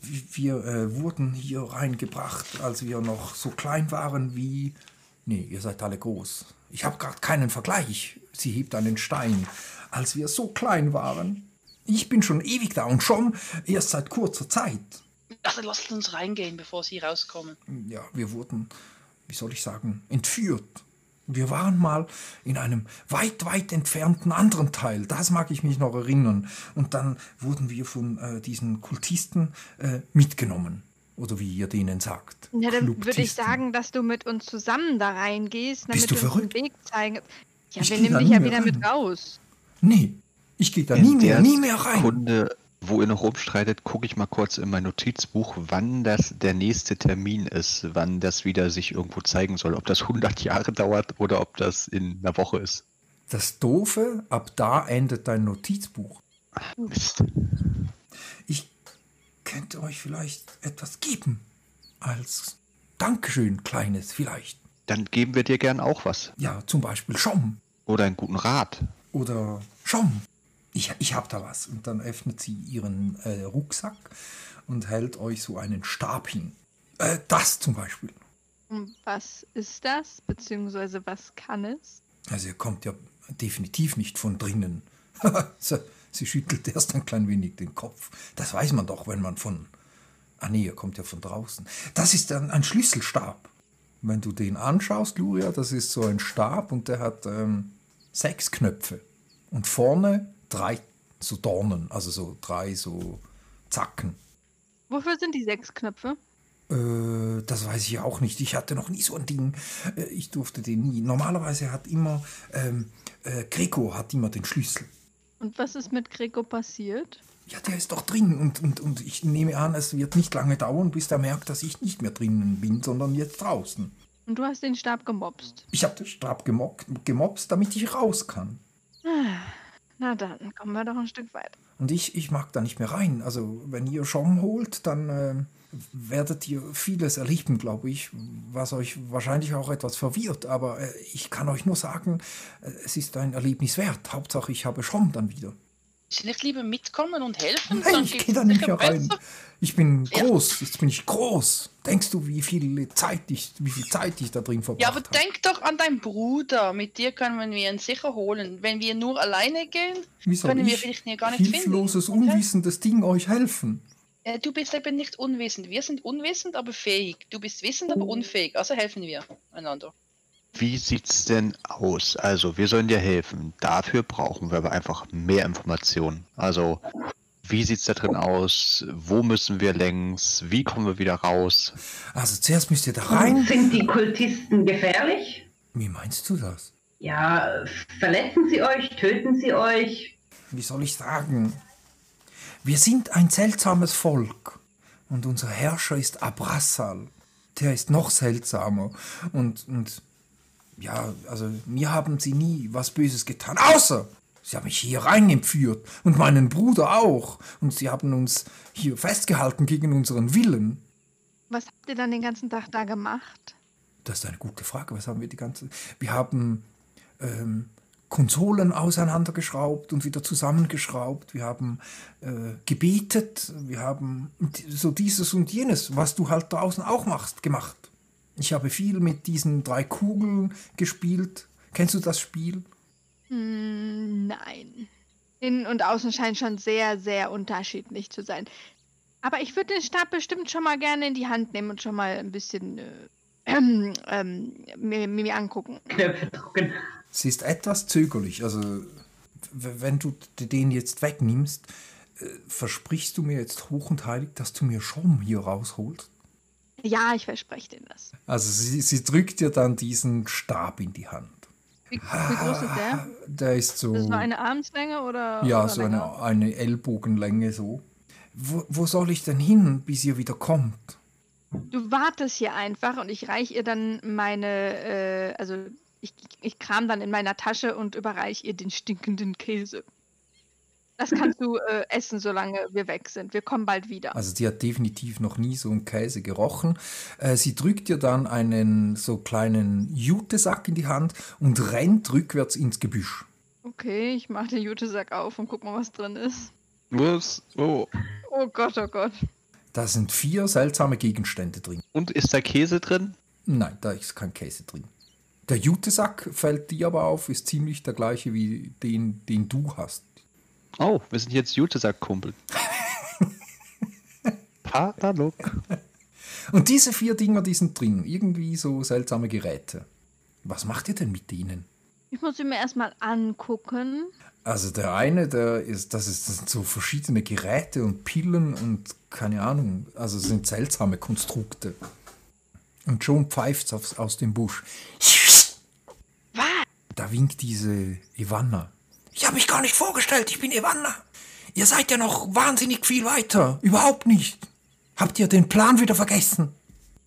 Wir äh, wurden hier reingebracht, als wir noch so klein waren wie... Nee, ihr seid alle groß. Ich habe gerade keinen Vergleich. Sie hebt einen Stein. Als wir so klein waren. Ich bin schon ewig da und schon erst seit kurzer Zeit. Also lasst uns reingehen, bevor sie rauskommen. Ja, wir wurden, wie soll ich sagen, entführt. Wir waren mal in einem weit, weit entfernten anderen Teil. Das mag ich mich noch erinnern. Und dann wurden wir von äh, diesen Kultisten äh, mitgenommen. Oder wie ihr denen sagt. Ja, dann würde ich sagen, dass du mit uns zusammen da reingehst, damit Bist du du uns verrückt? den Weg zeigen. Ja, Ich wir nehmen dich ja wieder mit rein. raus. Nee, ich gehe da nie mehr, nie mehr rein. Sekunde, wo ihr noch rumstreitet, gucke ich mal kurz in mein Notizbuch, wann das der nächste Termin ist, wann das wieder sich irgendwo zeigen soll. Ob das 100 Jahre [laughs] dauert oder ob das in einer Woche ist. Das Doofe, ab da endet dein Notizbuch. Mist. Ich könnte euch vielleicht etwas geben. Als Dankeschön, Kleines, vielleicht. Dann geben wir dir gern auch was. Ja, zum Beispiel Schom. Oder einen guten Rat. oder Schom, ich, ich hab da was. Und dann öffnet sie ihren äh, Rucksack und hält euch so einen Stab hin. Äh, das zum Beispiel. Was ist das? Beziehungsweise was kann es? Also ihr kommt ja definitiv nicht von drinnen. [laughs] sie, schüttelt [laughs] erst ein klein wenig den Kopf. Das weiß man doch, wenn man von... Ah nee, er kommt ja von draußen. Das ist dann ein Schlüsselstab. Wenn du den anschaust, Luria, das ist so ein Stab und der hat ähm, sechs Knöpfe. Und vorne drei so Dornen, also so drei so Zacken. Wofür sind die sechs Knöpfe? Äh, das weiß ich auch nicht. Ich hatte noch nie so ein Ding. Äh, ich durfte den nie. Normalerweise hat immer, ähm, äh, Greco hat immer den Schlüssel. Und was ist mit Greco passiert? Ja, der ist doch drin und, und, und ich nehme an, es wird nicht lange dauern, bis der merkt, dass ich nicht mehr drinnen bin, sondern jetzt draußen. Und du hast den Stab gemobst. Ich habe den Stab gemobst, gemobst, damit ich raus kann. Na dann, kommen wir doch ein Stück weiter. Und ich, ich mag da nicht mehr rein. Also, wenn ihr Schom holt, dann ähm, werdet ihr vieles erleben, glaube ich, was euch wahrscheinlich auch etwas verwirrt. Aber äh, ich kann euch nur sagen, äh, es ist ein Erlebnis wert. Hauptsache, ich habe Schom dann wieder. Sie nicht lieber mitkommen und helfen? Nein, ich gehe da nicht rein. Ich bin Ja. groß, jetzt bin ich groß. Denkst du, wie viel Zeit ich, wie viel Zeit ich da drin verbracht Ja, aber habe? denk doch an deinen Bruder. Mit dir können wir ihn sicher holen. Wenn wir nur alleine gehen, Wie soll können wir ich, vielleicht gar nicht hilfloses, finden. Okay? unwissendes Ding euch helfen? Äh, du bist eben nicht unwissend. Wir sind unwissend, aber fähig. Du bist wissend, aber unfähig. Also helfen wir einander. Wie sieht's denn aus? Also, wir sollen dir helfen. Dafür brauchen wir aber einfach mehr Informationen. Also, wie sieht's da drin aus? Wo müssen wir längs? Wie kommen wir wieder raus? Also zuerst müsst ihr da rein. Sind die Kultisten gefährlich? Wie meinst du das? Ja, verletzen sie euch, töten sie euch? Wie soll ich sagen? Wir sind ein seltsames Volk. Und unser Herrscher ist Abrassal. Der ist noch seltsamer. Und, und ja, also mir haben sie nie was Böses getan, außer sie haben mich hier reingeführt und meinen Bruder auch. Und sie haben uns hier festgehalten gegen unseren Willen. Was habt ihr dann den ganzen Tag da gemacht? Das ist eine gute Frage. Was haben wir die ganze. Wir haben ähm, Konsolen auseinandergeschraubt und wieder zusammengeschraubt. Wir haben äh, gebetet. Wir haben so dieses und jenes, was du halt draußen auch machst, gemacht. Ich habe viel mit diesen drei Kugeln gespielt. Kennst du das Spiel? Hm, nein. Innen und außen scheint schon sehr, sehr unterschiedlich zu sein. Aber ich würde den Stab bestimmt schon mal gerne in die Hand nehmen und schon mal ein bisschen äh, ähm, [clears throat] ähm, mir, mir angucken. Sie ist etwas zögerlich. Also, wenn du den jetzt wegnimmst, äh, versprichst du mir jetzt hoch und heilig, dass du mir Schaum hier rausholst? Ja, ich verspreche dir das. Also, sie, sie drückt dir dann diesen Stab in die Hand. Wie, wie groß ist der? Der ist so. Das ist nur eine Armslänge oder? ja, oder so länger? eine, eine Ellbogenlänge so. Wo, wo soll ich denn hin, bis ihr wieder kommt? Du wartest hier einfach und ich reiche ihr dann meine, äh, also ich, ich kram dann in meiner Tasche und überreiche ihr den stinkenden Käse. Das kannst du äh, essen, solange wir weg sind. Wir kommen bald wieder. Also die hat definitiv noch nie so einen Käse gerochen. Äh, sie drückt dir dann einen so kleinen Jutesack in die Hand und rennt rückwärts ins Gebüsch. Okay, ich mache den Jutesack auf und guck mal, was drin ist. Was? Oh. Oh Gott, oh Gott. Da sind vier seltsame Gegenstände drin. Und ist da Käse drin? Nein, da ist kein Käse drin. Der Jutesack fällt dir aber auf, ist ziemlich der gleiche wie den, den du hast. Oh, wir sind jetzt Jutesack-Kumpel. [laughs] Paralog. Und diese vier Dinger, die sind drin. Irgendwie so seltsame Geräte. Was macht ihr denn mit denen? Ich muss sie mir erstmal angucken. Also der eine, der ist, das, ist, das sind so verschiedene Geräte und Pillen und keine Ahnung, also es sind seltsame Konstrukte. Und schon pfeift's aus, aus dem Busch. Was? Da winkt diese Ivanna. Ich habe mich gar nicht vorgestellt, ich bin Ivanna. Ihr seid ja noch wahnsinnig viel weiter. Überhaupt nicht. Habt ihr den Plan wieder vergessen?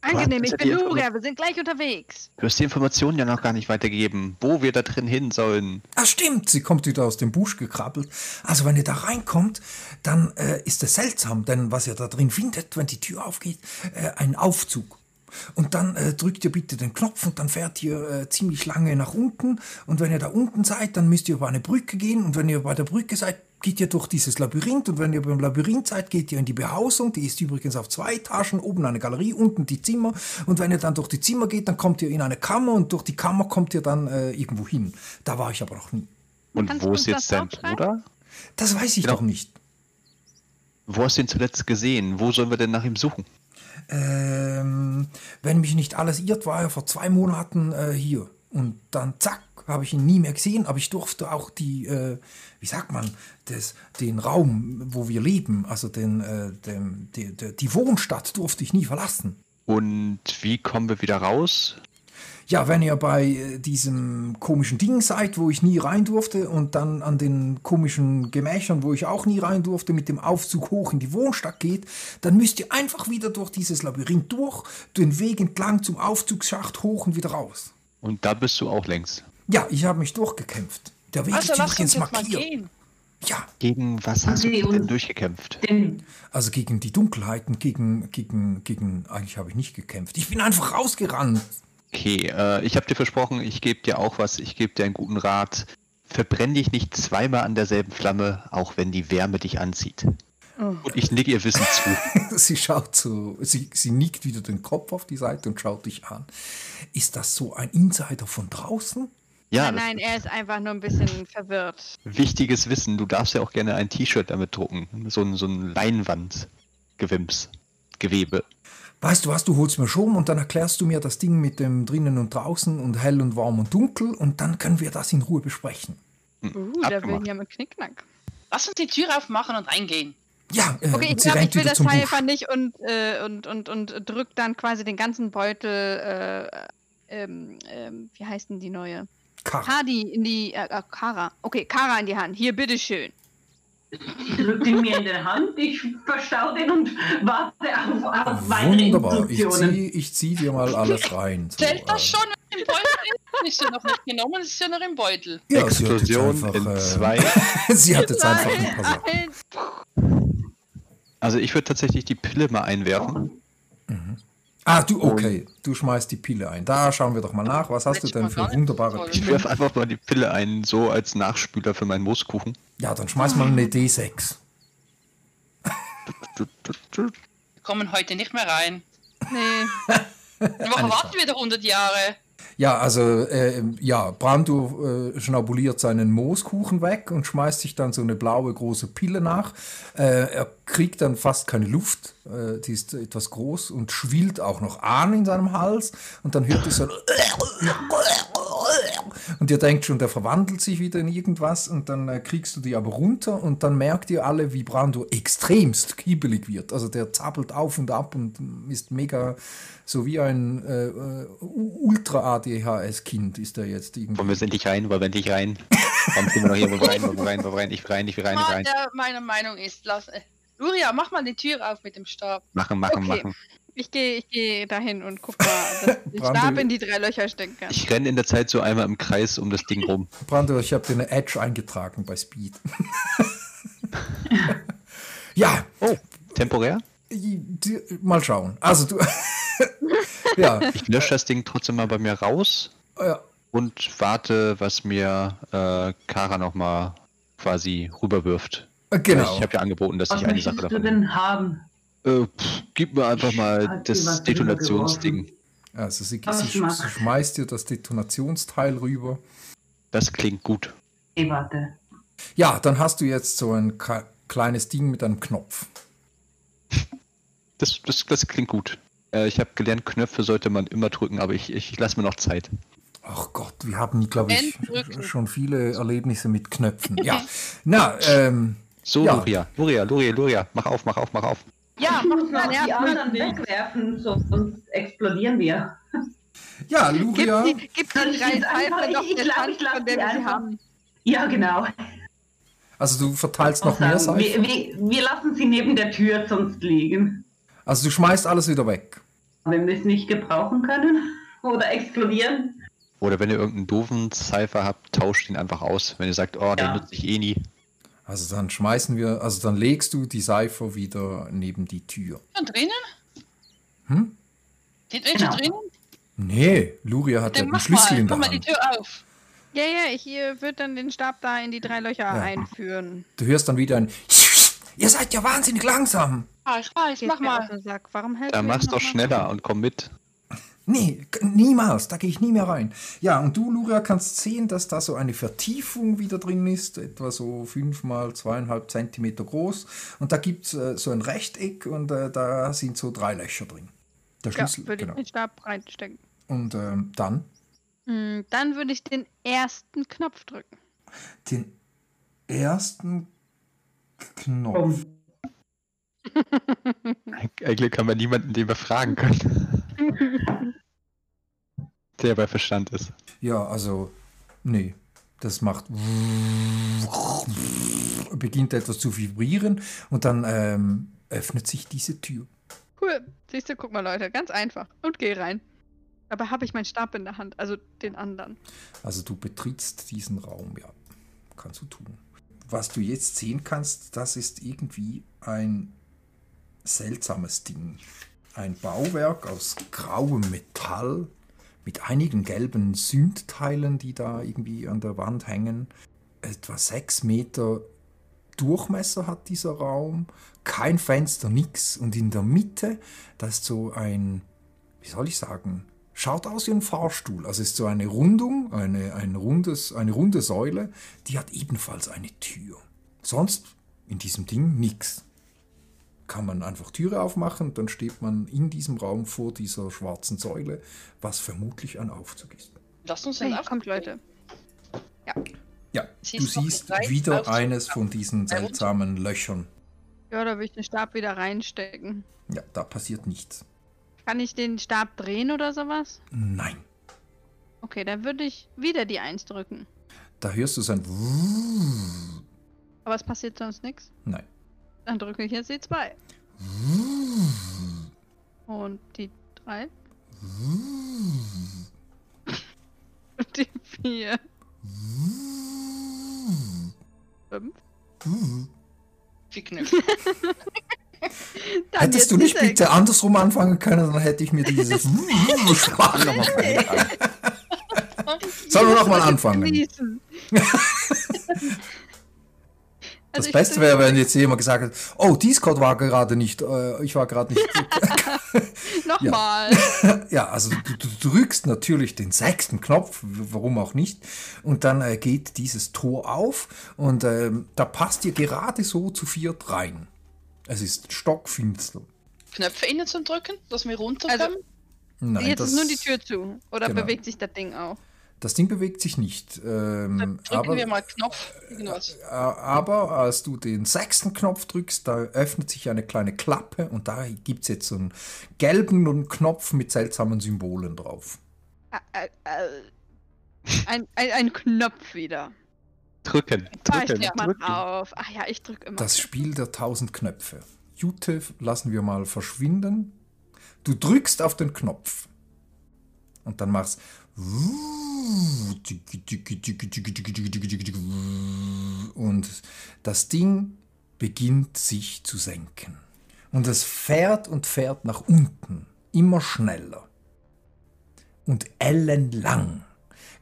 Angenehm, ich bin Luria, wir sind gleich unterwegs. Du hast die Informationen ja noch gar nicht weitergegeben, wo wir da drin hin sollen. Ah, stimmt, sie kommt wieder aus dem Busch gekrabbelt. Also, wenn ihr da reinkommt, dann äh, ist es seltsam, denn was ihr da drin findet, wenn die Tür aufgeht, äh, ein Aufzug. Und dann äh, drückt ihr bitte den Knopf und dann fährt ihr äh, ziemlich lange nach unten. Und wenn ihr da unten seid, dann müsst ihr über eine Brücke gehen. Und wenn ihr bei der Brücke seid, geht ihr durch dieses Labyrinth. Und wenn ihr beim Labyrinth seid, geht ihr in die Behausung. Die ist übrigens auf zwei Etagen. Oben eine Galerie, unten die Zimmer. Und wenn ihr dann durch die Zimmer geht, dann kommt ihr in eine Kammer. Und durch die Kammer kommt ihr dann äh, irgendwo hin. Da war ich aber noch nie. Und Kannst wo ist jetzt dein? Bruder? Das weiß ich Genau. doch nicht. Wo hast du ihn zuletzt gesehen? Wo sollen wir denn nach ihm suchen? Ähm, wenn mich nicht alles irrt, war er vor zwei Monaten äh, hier. Und dann zack, habe ich ihn nie mehr gesehen, aber ich durfte auch die, äh, wie sagt man, das, den Raum, wo wir leben, also den, äh, die, die, die Wohnstadt durfte ich nie verlassen. Und wie kommen wir wieder raus? Ja, wenn ihr bei äh, diesem komischen Ding seid, wo ich nie rein durfte, und dann an den komischen Gemächern, wo ich auch nie rein durfte, mit dem Aufzug hoch in die Wohnstadt geht, dann müsst ihr einfach wieder durch dieses Labyrinth durch, den Weg entlang zum Aufzugsschacht hoch und wieder raus. Und da bist du auch längst. Ja, ich habe mich durchgekämpft. Der Weg Also ist übrigens markiert. Ja, Gegen was hast du denn durchgekämpft? Also gegen die Dunkelheiten, gegen, gegen, gegen, eigentlich habe ich nicht gekämpft. Ich bin einfach rausgerannt. Okay, äh, ich habe dir versprochen, ich gebe dir auch was, ich gebe dir einen guten Rat. Verbrenn dich nicht zweimal an derselben Flamme, auch wenn die Wärme dich anzieht. Und ich nicke ihr Wissen zu. [laughs] Sie schaut so, sie, sie nickt wieder den Kopf auf die Seite und schaut dich an. Ist das so ein Insider von draußen? Ja, nein, nein, er ist einfach nur ein bisschen verwirrt. wichtiges Wissen. Du darfst ja auch gerne ein T-Shirt damit drucken. So ein, so ein Leinwandgewims. Gewebe. Weißt du was, du holst mir Schirm und dann erklärst du mir das Ding mit dem drinnen und draußen und hell und warm und dunkel und dann können wir das in Ruhe besprechen. Uh, der will Abgemacht. hier mit Knickknack. Lass uns die Tür aufmachen und reingehen. Ja, äh, Okay, ich und sie glaube, rennt ich will wieder das Teil einfach nicht und, äh, und, und, und drückt dann quasi den ganzen Beutel, äh, ähm, ähm, wie heißt denn die neue? Kar Hardy in die, äh, äh, Kara. Okay, Kara in die Hand. Hier, bitteschön. Ich drücke den mir in die Hand, ich verstaue den und warte auf, auf weitere Wunderbar. Ich Instruktionen. zieh, ich zieh dir mal alles rein. So, Zählt das äh, schon im Beutel? ist? Ist ja noch nicht genommen, es ist ja noch im Beutel. Ja, sie Explosion einfach, in äh, zwei. [laughs] sie hat jetzt einfach ein paar Sachen. Also ich würde tatsächlich die Pille mal einwerfen. Ah, du, okay. Du schmeißt die Pille ein. Da schauen wir doch mal nach. Was hast du denn für wunderbare sollen. Ich Pille? werfe einfach mal die Pille ein, so als Nachspüler für meinen Mooskuchen. Ja, dann schmeiß mal eine D6. [laughs] Wir kommen heute nicht mehr rein. [laughs] Nee. Eine Woche warten wir doch 100 Jahre. Ja, also, äh, ja, Brando äh, schnabuliert seinen Mooskuchen weg und schmeißt sich dann so eine blaue große Pille nach. Äh, er kriegt dann fast keine Luft, äh, die ist etwas groß und schwillt auch noch an in seinem Hals. Und dann hört ihr so und ihr denkt schon, der verwandelt sich wieder in irgendwas und dann äh, kriegst du die aber runter und dann merkt ihr alle, wie Brando extremst kiebelig wird. Also der zappelt auf und ab und ist mega, so wie ein äh, äh, Ultra-ADHS-Kind ist er jetzt irgendwie. Wollen wir endlich rein? Wollen wir endlich rein? Warum sind wir noch hier? Wollen wir rein? Wollen wir rein? Wollen wir rein? Ich will rein, ich will rein, ich rein. der meiner Meinung ist, lass. Äh, Luria, mach mal die Tür auf mit dem Stab. Machen, machen, Okay. machen. Ich gehe ich geh dahin und guck mal, dass [laughs] ich Stab in die drei Löcher stecken kann. Ich renne in der Zeit so einmal im Kreis um das Ding rum. [laughs] Brando, ich habe dir eine Edge eingetragen bei Speed. [laughs] ja, Oh, temporär? mal schauen. Also du, ja, Ich lösche das Ding trotzdem mal bei mir raus ja, und warte, was mir äh, Kara nochmal quasi rüberwirft. genau. Ich habe ja angeboten, dass Was ich eine Sache möchtest du davon denn haben? Äh, pff, gib mir einfach mal das Detonationsding. Also sie, sie, machst sie schmeißt dir das Detonationsteil rüber. Das klingt gut. Hey, warte. Ja, dann hast du jetzt so ein kleines Ding mit einem Knopf. Das, das, das klingt gut. Äh, ich habe gelernt, Knöpfe sollte man immer drücken, aber ich, ich lasse mir noch Zeit. Ach Gott, wir haben, glaube ich, Entrücken. schon viele Erlebnisse mit Knöpfen. Ja, [laughs] na, ähm, So, Ja. Luria, Luria, Luria, Luria, mach auf, mach auf, mach auf. Ja, mach mal Die anderen nerven. wegwerfen, sonst explodieren wir. ja, Gib Luria, die, gib die ich drei jetzt einfach- Pfeife doch ich der glaub, lass von wir einfach- haben. Ja, genau. also du verteilst noch mehr Sagen, Seife. wir, wir, wir lassen sie neben der Tür sonst liegen. Also du schmeißt alles wieder weg. Wenn wir es nicht gebrauchen können [laughs] oder explodieren. Oder wenn ihr irgendeinen doofen Cypher habt, tauscht ihn einfach aus. Wenn ihr sagt, oh, den Ja. nutze ich eh nie. Also dann schmeißen wir, also dann legst du die Seife wieder neben die Tür. Schon drinnen? Hm? Steht welche Genau. drinnen? Nee, Luria hat ja Dann den mach Schlüssel mal, in mach der mal die Hand. Tür auf. Ja, ja, ich würde dann den Stab da in die drei Löcher einführen. Du hörst dann wieder ein [laughs] Ihr seid ja wahnsinnig langsam. Ah, ich weiß, Geht mach mal. den Sack. Warum hältst Da du mach's doch schneller und komm mit. Nee, niemals, da gehe ich nie mehr rein. Ja, und du, Luria, kannst sehen, dass da so eine Vertiefung wieder drin ist, etwa so fünf mal zweieinhalb Zentimeter groß. Und da gibt es äh, so ein Rechteck und äh, da sind so drei Löcher drin. Der Ja, Schlüssel, würde ich genau. den Stab reinstecken. Und ähm, dann Hm, Dann würde ich den ersten Knopf drücken. den ersten Knopf. Eigentlich kann man niemanden, den wir fragen können. [laughs] Der bei Verstand ist. Ja, also, nee, das macht. beginnt etwas zu vibrieren und dann ähm, öffnet sich diese Tür. Cool. Siehst du, guck mal, Leute, ganz einfach. Und geh rein. Dabei habe ich meinen Stab in der Hand, also den anderen. Also du betrittst diesen Raum, ja. Kannst du tun. Was du jetzt sehen kannst, das ist irgendwie ein seltsames Ding. Ein Bauwerk aus grauem Metall mit einigen gelben Sündteilen, die da irgendwie an der Wand hängen. Etwa sechs Meter Durchmesser hat dieser Raum. Kein Fenster, nix. Und in der Mitte, da ist so ein, wie soll ich sagen, schaut aus wie ein Fahrstuhl. Also es ist so eine Rundung, eine, ein rundes, eine runde Säule, die hat ebenfalls eine Tür. Sonst in diesem Ding nichts. Kann man einfach Türe aufmachen, dann steht man in diesem Raum vor dieser schwarzen Säule, was vermutlich ein Aufzug ist. Lass uns den Hey, kommt. Leute. Ja, Sie du ist noch siehst wieder Aufzug eines von diesen seltsamen Löchern. Ja, da will ich den Stab wieder reinstecken. Ja, da passiert nichts. Kann ich den Stab drehen oder sowas? Nein. Okay, dann würde ich wieder die 1 drücken. Da hörst du so ein Aber es passiert sonst nichts. Nein. Dann drücke ich jetzt die 2. Und die 3. Und die 4. 5. Vier Knöpfe. Hättest du nicht bitte andersrum anfangen können, dann hätte ich mir diese [laughs] Sprache nochmal. [laughs] Sollen wir nochmal anfangen? Das Beste wäre, wenn jetzt jemand gesagt hat, oh, Discord war gerade nicht, äh, ich war gerade nicht. [laughs] Nochmal. [laughs] ja, also du, du, drückst natürlich den sechsten Knopf, warum auch nicht, und dann äh, geht dieses Tor auf und äh, da passt ihr gerade so zu viert rein. Es ist stockfinster. Knöpfe innen zum Drücken, dass wir runterkommen? Also, Nein, Jetzt das, ist nur die Tür zu. Oder Genau. bewegt sich das Ding auch? Das Ding bewegt sich nicht. Ähm, Dann drücken aber, wir mal Knopf. Irgendwas. Äh, Aber als du den sechsten Knopf drückst, da öffnet sich eine kleine Klappe und da gibt es jetzt so einen gelben Knopf mit seltsamen Symbolen drauf. Äh, äh, äh. Ein, ein, ein Knopf wieder. Drücken, Ah, ich drücken, drücken. drauf. Ach ja, ich drück immer. Das Spiel der tausend Knöpfe. Jute lassen wir mal verschwinden. Du drückst auf den Knopf und dann machst und das Ding beginnt sich zu senken. Und es fährt und fährt nach unten, immer schneller. Und ellenlang,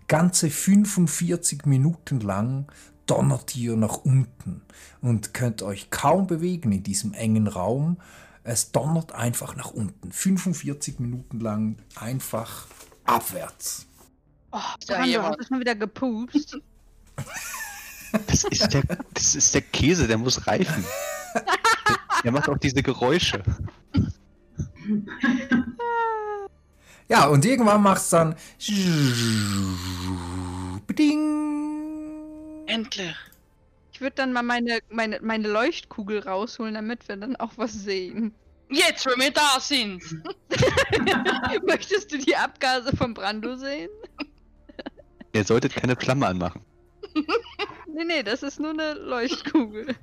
ganze 45 Minuten lang donnert ihr nach unten und könnt euch kaum bewegen in diesem engen Raum. Es donnert einfach nach unten. 45 Minuten lang einfach abwärts. oh, Ja, Brando, jemand. hast du schon wieder gepupst? [laughs] Das ist, der, das ist der Käse, der muss reifen. Der, der macht auch diese Geräusche. Ja, und irgendwann macht es dann. Beding. Endlich. Ich würde dann mal meine, meine, meine Leuchtkugel rausholen, damit wir dann auch was sehen. Jetzt, wenn wir da sind. [laughs] Möchtest du die Abgase von Brando sehen? Ihr solltet keine Flamme anmachen. [laughs] Nee, nee, das ist nur eine Leuchtkugel.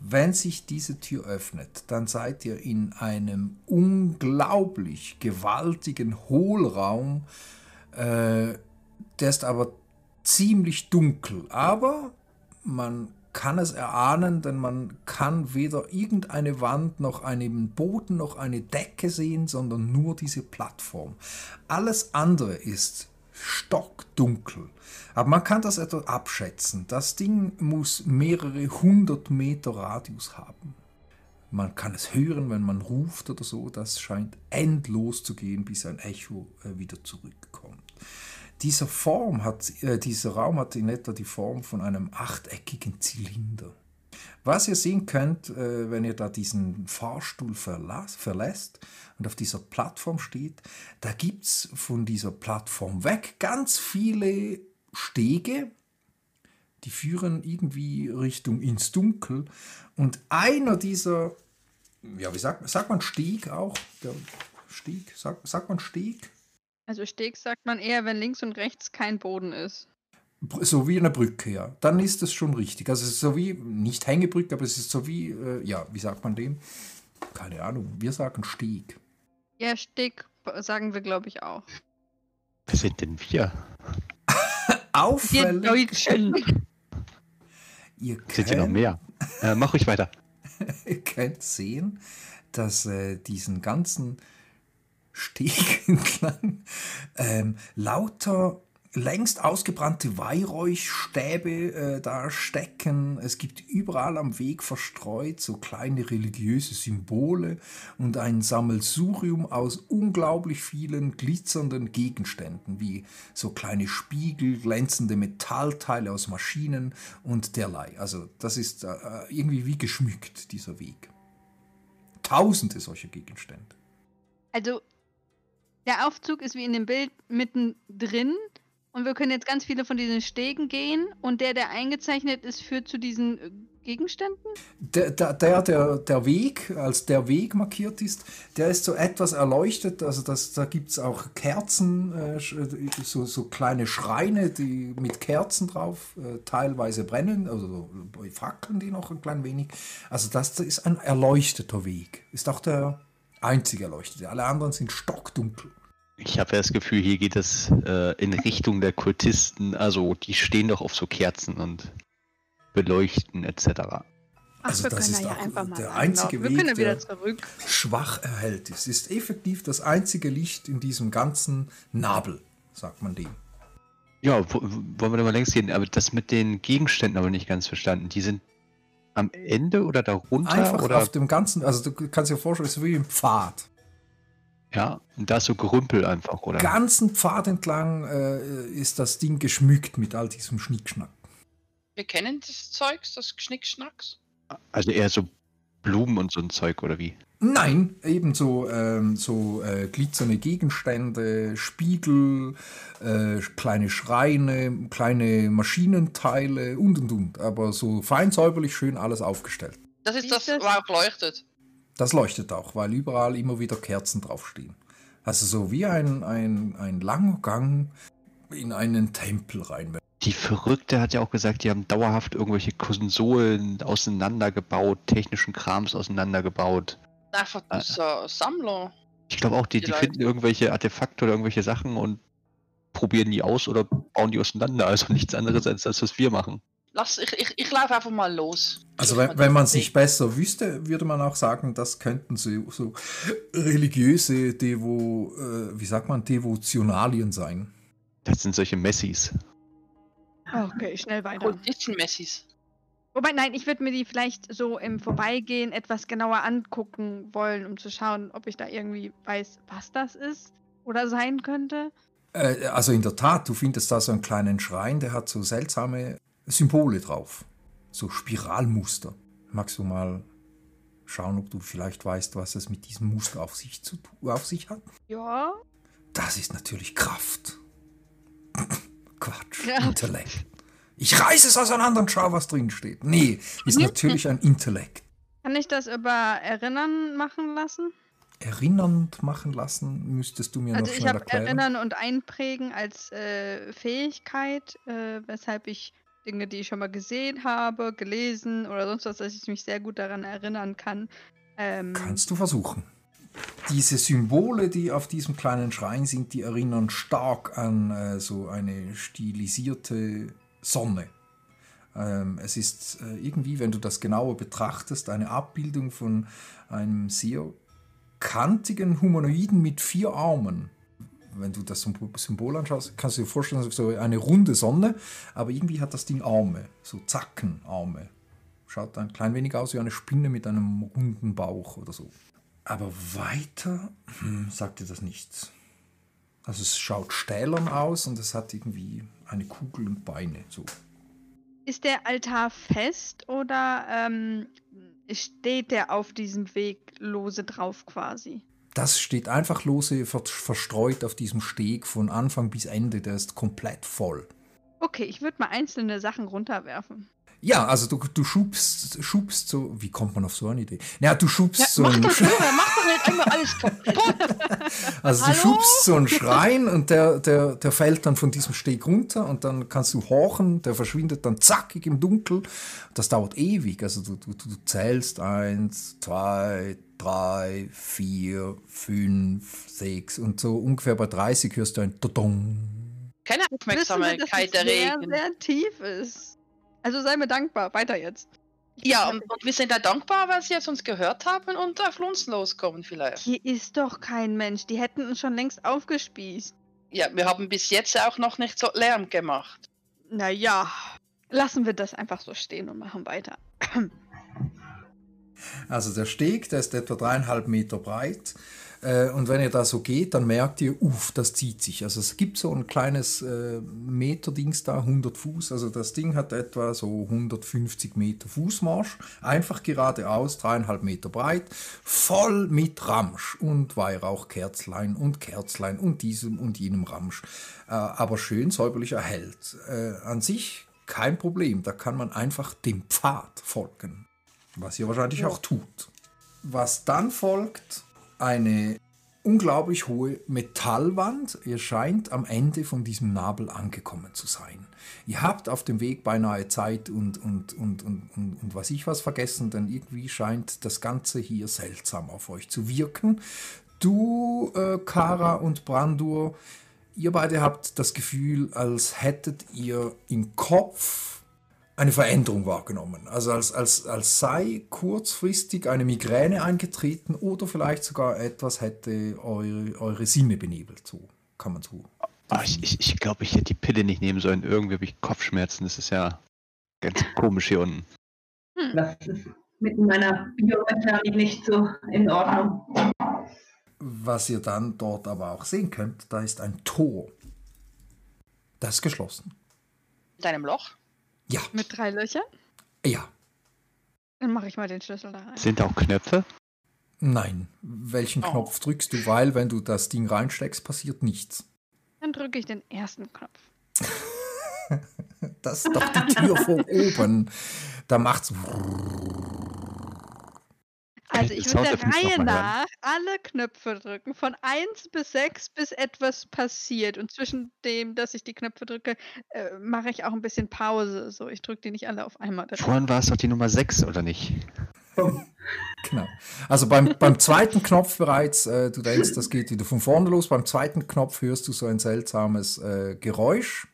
Wenn sich diese Tür öffnet, dann seid ihr in einem unglaublich gewaltigen Hohlraum. Äh, der ist aber ziemlich dunkel. Aber man kann es erahnen, denn man kann weder irgendeine Wand noch einen Boden noch eine Decke sehen, sondern nur diese Plattform. Alles andere ist stockdunkel. Aber man kann das etwa abschätzen. Das Ding muss mehrere hundert Meter Radius haben. Man kann es hören, wenn man ruft oder so. Das scheint endlos zu gehen, bis ein Echo äh, wieder zurückkommt. Dieser, Form hat, äh, dieser Raum hat in etwa die Form von einem achteckigen Zylinder. Was ihr sehen könnt, äh, wenn ihr da diesen Fahrstuhl verlässt und auf dieser Plattform steht, da gibt es von dieser Plattform weg ganz viele Stege, die führen irgendwie Richtung ins Dunkel. Und einer dieser, ja, wie sagt, sagt man Steg auch? Der Steg, sagt, sagt man Steg? Also Steg sagt man eher, wenn links und rechts kein Boden ist. So wie eine Brücke, ja. Dann ist es schon richtig. Also es ist so wie, nicht Hängebrücke, aber es ist so wie, äh, ja, wie sagt man dem? Keine Ahnung. Wir sagen Steg. Ja, Steg sagen wir, glaube ich, auch. Wer sind denn wir? Wir [laughs] Auffällig. Deutschen. [laughs] Ihr Sind hier noch könnt, mehr? Äh, mach ruhig weiter. [laughs] ihr könnt sehen, dass äh, diesen ganzen Steg entlang [laughs] ähm, lauter längst ausgebrannte Weihräuchstäbe äh, da stecken. Es gibt überall am Weg verstreut so kleine religiöse Symbole und ein Sammelsurium aus unglaublich vielen glitzernden Gegenständen, wie so kleine Spiegel, glänzende Metallteile aus Maschinen und derlei. Also das ist äh, irgendwie wie geschmückt, dieser Weg. Tausende solcher Gegenstände. Also, der Aufzug ist wie in dem Bild mittendrin und wir können jetzt ganz viele von diesen Stegen gehen und der, der eingezeichnet ist, führt zu diesen äh, Gegenständen? Der, der, der, der, Weg, als der Weg markiert ist, der ist so etwas erleuchtet. Also das, da gibt es auch Kerzen, äh, so, so kleine Schreine, die mit Kerzen drauf äh, teilweise brennen, also so fackeln die noch ein klein wenig. Also das ist ein erleuchteter Weg. Ist auch der einzige erleuchtete. Alle anderen sind stockdunkel. Ich habe ja das Gefühl, hier geht es äh, in Richtung der Kultisten. Also die stehen doch auf so Kerzen und beleuchten etc. Ach, also das ist auch der einzige Weg, der schwach erhält ist. Ist effektiv das einzige Licht in diesem ganzen Nabel, sagt man dem. Ja, wo, wollen wir da mal längst gehen. Aber das mit den Gegenständen aber nicht ganz verstanden. Die sind am Ende oder darunter? Einfach oder? auf dem ganzen, also du kannst dir vorstellen, es ist wie ein Pfad. Ja, und da so Gerümpel einfach, oder? Ganzen Pfad entlang äh, ist das Ding geschmückt mit all diesem Schnickschnack. Wir kennen das Zeugs, das Schnickschnacks? Also eher so Blumen und so ein Zeug, oder wie? Nein, ebenso ähm, so äh, glitzernde Gegenstände, Spiegel, äh, kleine Schreine, kleine Maschinenteile und und und. Aber so fein säuberlich schön alles aufgestellt. Das ist das, was auch leuchtet. Das leuchtet auch, weil überall immer wieder Kerzen draufstehen. Also so wie ein, ein, ein langer Gang in einen Tempel rein. Die Verrückte hat ja auch gesagt, die haben dauerhaft irgendwelche Konsolen auseinandergebaut, technischen Krams auseinandergebaut. Einfach äh, so Sammler. Ich glaube auch, die, die, die finden irgendwelche Artefakte oder irgendwelche Sachen und probieren die aus oder bauen die auseinander. Also nichts anderes als das, was wir machen. Lass, ich, ich, ich laufe einfach mal los. Also wenn, wenn man es nicht besser wüsste, würde man auch sagen, das könnten so, so religiöse Devo, äh, wie sagt man, Devotionalien sein. Das sind solche Messis. Okay, schnell weiter. Messis. Wobei, nein, ich würde mir die vielleicht so im Vorbeigehen etwas genauer angucken wollen, um zu schauen, ob ich da irgendwie weiß, was das ist oder sein könnte. Äh, also in der Tat, du findest da so einen kleinen Schrein, der hat so seltsame Symbole drauf. So Spiralmuster. Magst du mal schauen, ob du vielleicht weißt, was es mit diesem Muster auf sich, zu, auf sich hat? Ja. Das ist natürlich Kraft. [laughs] Quatsch. Ja. Intellekt. Ich reiße es auseinander und schau, was drin steht. Nee, ist natürlich ein Intellekt. Kann ich das über Erinnern machen lassen? Erinnernd machen lassen, müsstest du mir also noch schnell erklären. Also ich habe Erinnern und Einprägen als äh, Fähigkeit, äh, weshalb ich Dinge, die ich schon mal gesehen habe, gelesen oder sonst was, dass ich mich sehr gut daran erinnern kann. Ähm, Kannst du versuchen. Diese Symbole, die auf diesem kleinen Schrein sind, die erinnern stark an äh, so eine stilisierte Sonne. Ähm, es ist äh, irgendwie, wenn du das genauer betrachtest, eine Abbildung von einem sehr kantigen Humanoiden mit vier Armen wenn du das Symbol anschaust, kannst du dir vorstellen, so eine runde Sonne, aber irgendwie hat das Ding Arme, so Zackenarme. Schaut ein klein wenig aus wie eine Spinne mit einem runden Bauch oder so. Aber weiter hm, sagt dir das nichts. Also es schaut stählern aus und es hat irgendwie eine Kugel und Beine. So. Ist der Altar fest oder ähm, steht der auf diesem Weg lose drauf quasi? Das steht einfach lose verstreut auf diesem Steg von Anfang bis Ende. Der ist komplett voll. Okay, ich würde mal einzelne Sachen runterwerfen. Ja, also du, du schubst, schubst so, wie kommt man auf so eine Idee? Ja, du schubst ja, so mach einen doch nur, mach doch nicht einmal alles kaputt. [laughs] Also Hallo? du schubst so einen Schrein und der, der, der fällt dann von diesem Steg runter und dann kannst du horchen, der verschwindet dann zackig im Dunkel. Das dauert ewig. Also du, du, du zählst eins, zwei, drei, vier, fünf, sechs und so ungefähr bei 30 hörst du ein Todong. Keine Aufmerksamkeit der Regen. Sehr, sehr tief ist. Also sei mir dankbar. Weiter jetzt. Ja, und, und, wir sind da dankbar, weil sie jetzt uns gehört haben und auf uns loskommen vielleicht. Hier ist doch kein Mensch. Die hätten uns schon längst aufgespießt. Ja, wir haben bis jetzt auch noch nicht so Lärm gemacht. Naja, lassen wir das einfach so stehen und machen weiter. Also der Steg, der ist etwa dreieinhalb Meter breit. Äh, und wenn ihr da so geht, dann merkt ihr, uff, das zieht sich. Also es gibt so ein kleines äh, Meterdings da, 100 Fuß. Also das Ding hat etwa so 150 Meter Fußmarsch. Einfach geradeaus, dreieinhalb Meter breit. Voll mit Ramsch und Weihrauchkerzlein und Kerzlein und diesem und jenem Ramsch. Äh, aber schön säuberlich erhellt. Äh, an sich kein Problem. Da kann man einfach dem Pfad folgen. Was ihr wahrscheinlich auch tut. Was dann folgt, eine unglaublich hohe Metallwand. Ihr scheint am Ende von diesem Nabel angekommen zu sein. Ihr habt auf dem Weg beinahe Zeit und, und, und, und, und, und was ich was vergessen, denn irgendwie scheint das Ganze hier seltsam auf euch zu wirken. Du, äh, Kara und Brandur, ihr beide habt das Gefühl, als hättet ihr im Kopf eine Veränderung wahrgenommen. Also als, als, als sei kurzfristig eine Migräne eingetreten oder vielleicht sogar etwas hätte eure, eure Sinne benebelt. So kann man so. Ah, ich ich, ich glaube, ich hätte die Pille nicht nehmen sollen. Irgendwie habe ich Kopfschmerzen. Das ist ja ganz komisch hier unten. Das ist mit meiner Biomechanik nicht so in Ordnung. Was ihr dann dort aber auch sehen könnt, da ist ein Tor. Das ist geschlossen. In deinem Loch? Ja. Mit drei Löchern? Ja. Dann mache ich mal den Schlüssel da rein. Sind da auch Knöpfe? Nein. Welchen Oh. Knopf drückst du? Weil, wenn du das Ding reinsteckst, passiert nichts. Dann drücke ich den ersten Knopf. [laughs] Das ist doch die Tür von oben. Da macht's. Also ich würde der Reihe nach alle Knöpfe drücken, von 1 bis 6, bis etwas passiert. Und zwischen dem, dass ich die Knöpfe drücke, äh, mache ich auch ein bisschen Pause. So, ich drücke die nicht alle auf einmal. direkt. Vorhin war es doch die Nummer 6, oder nicht? [laughs] Genau. Also beim, beim zweiten Knopf bereits, äh, du denkst, das geht wieder von vorne los. Beim zweiten Knopf hörst du so ein seltsames äh, Geräusch.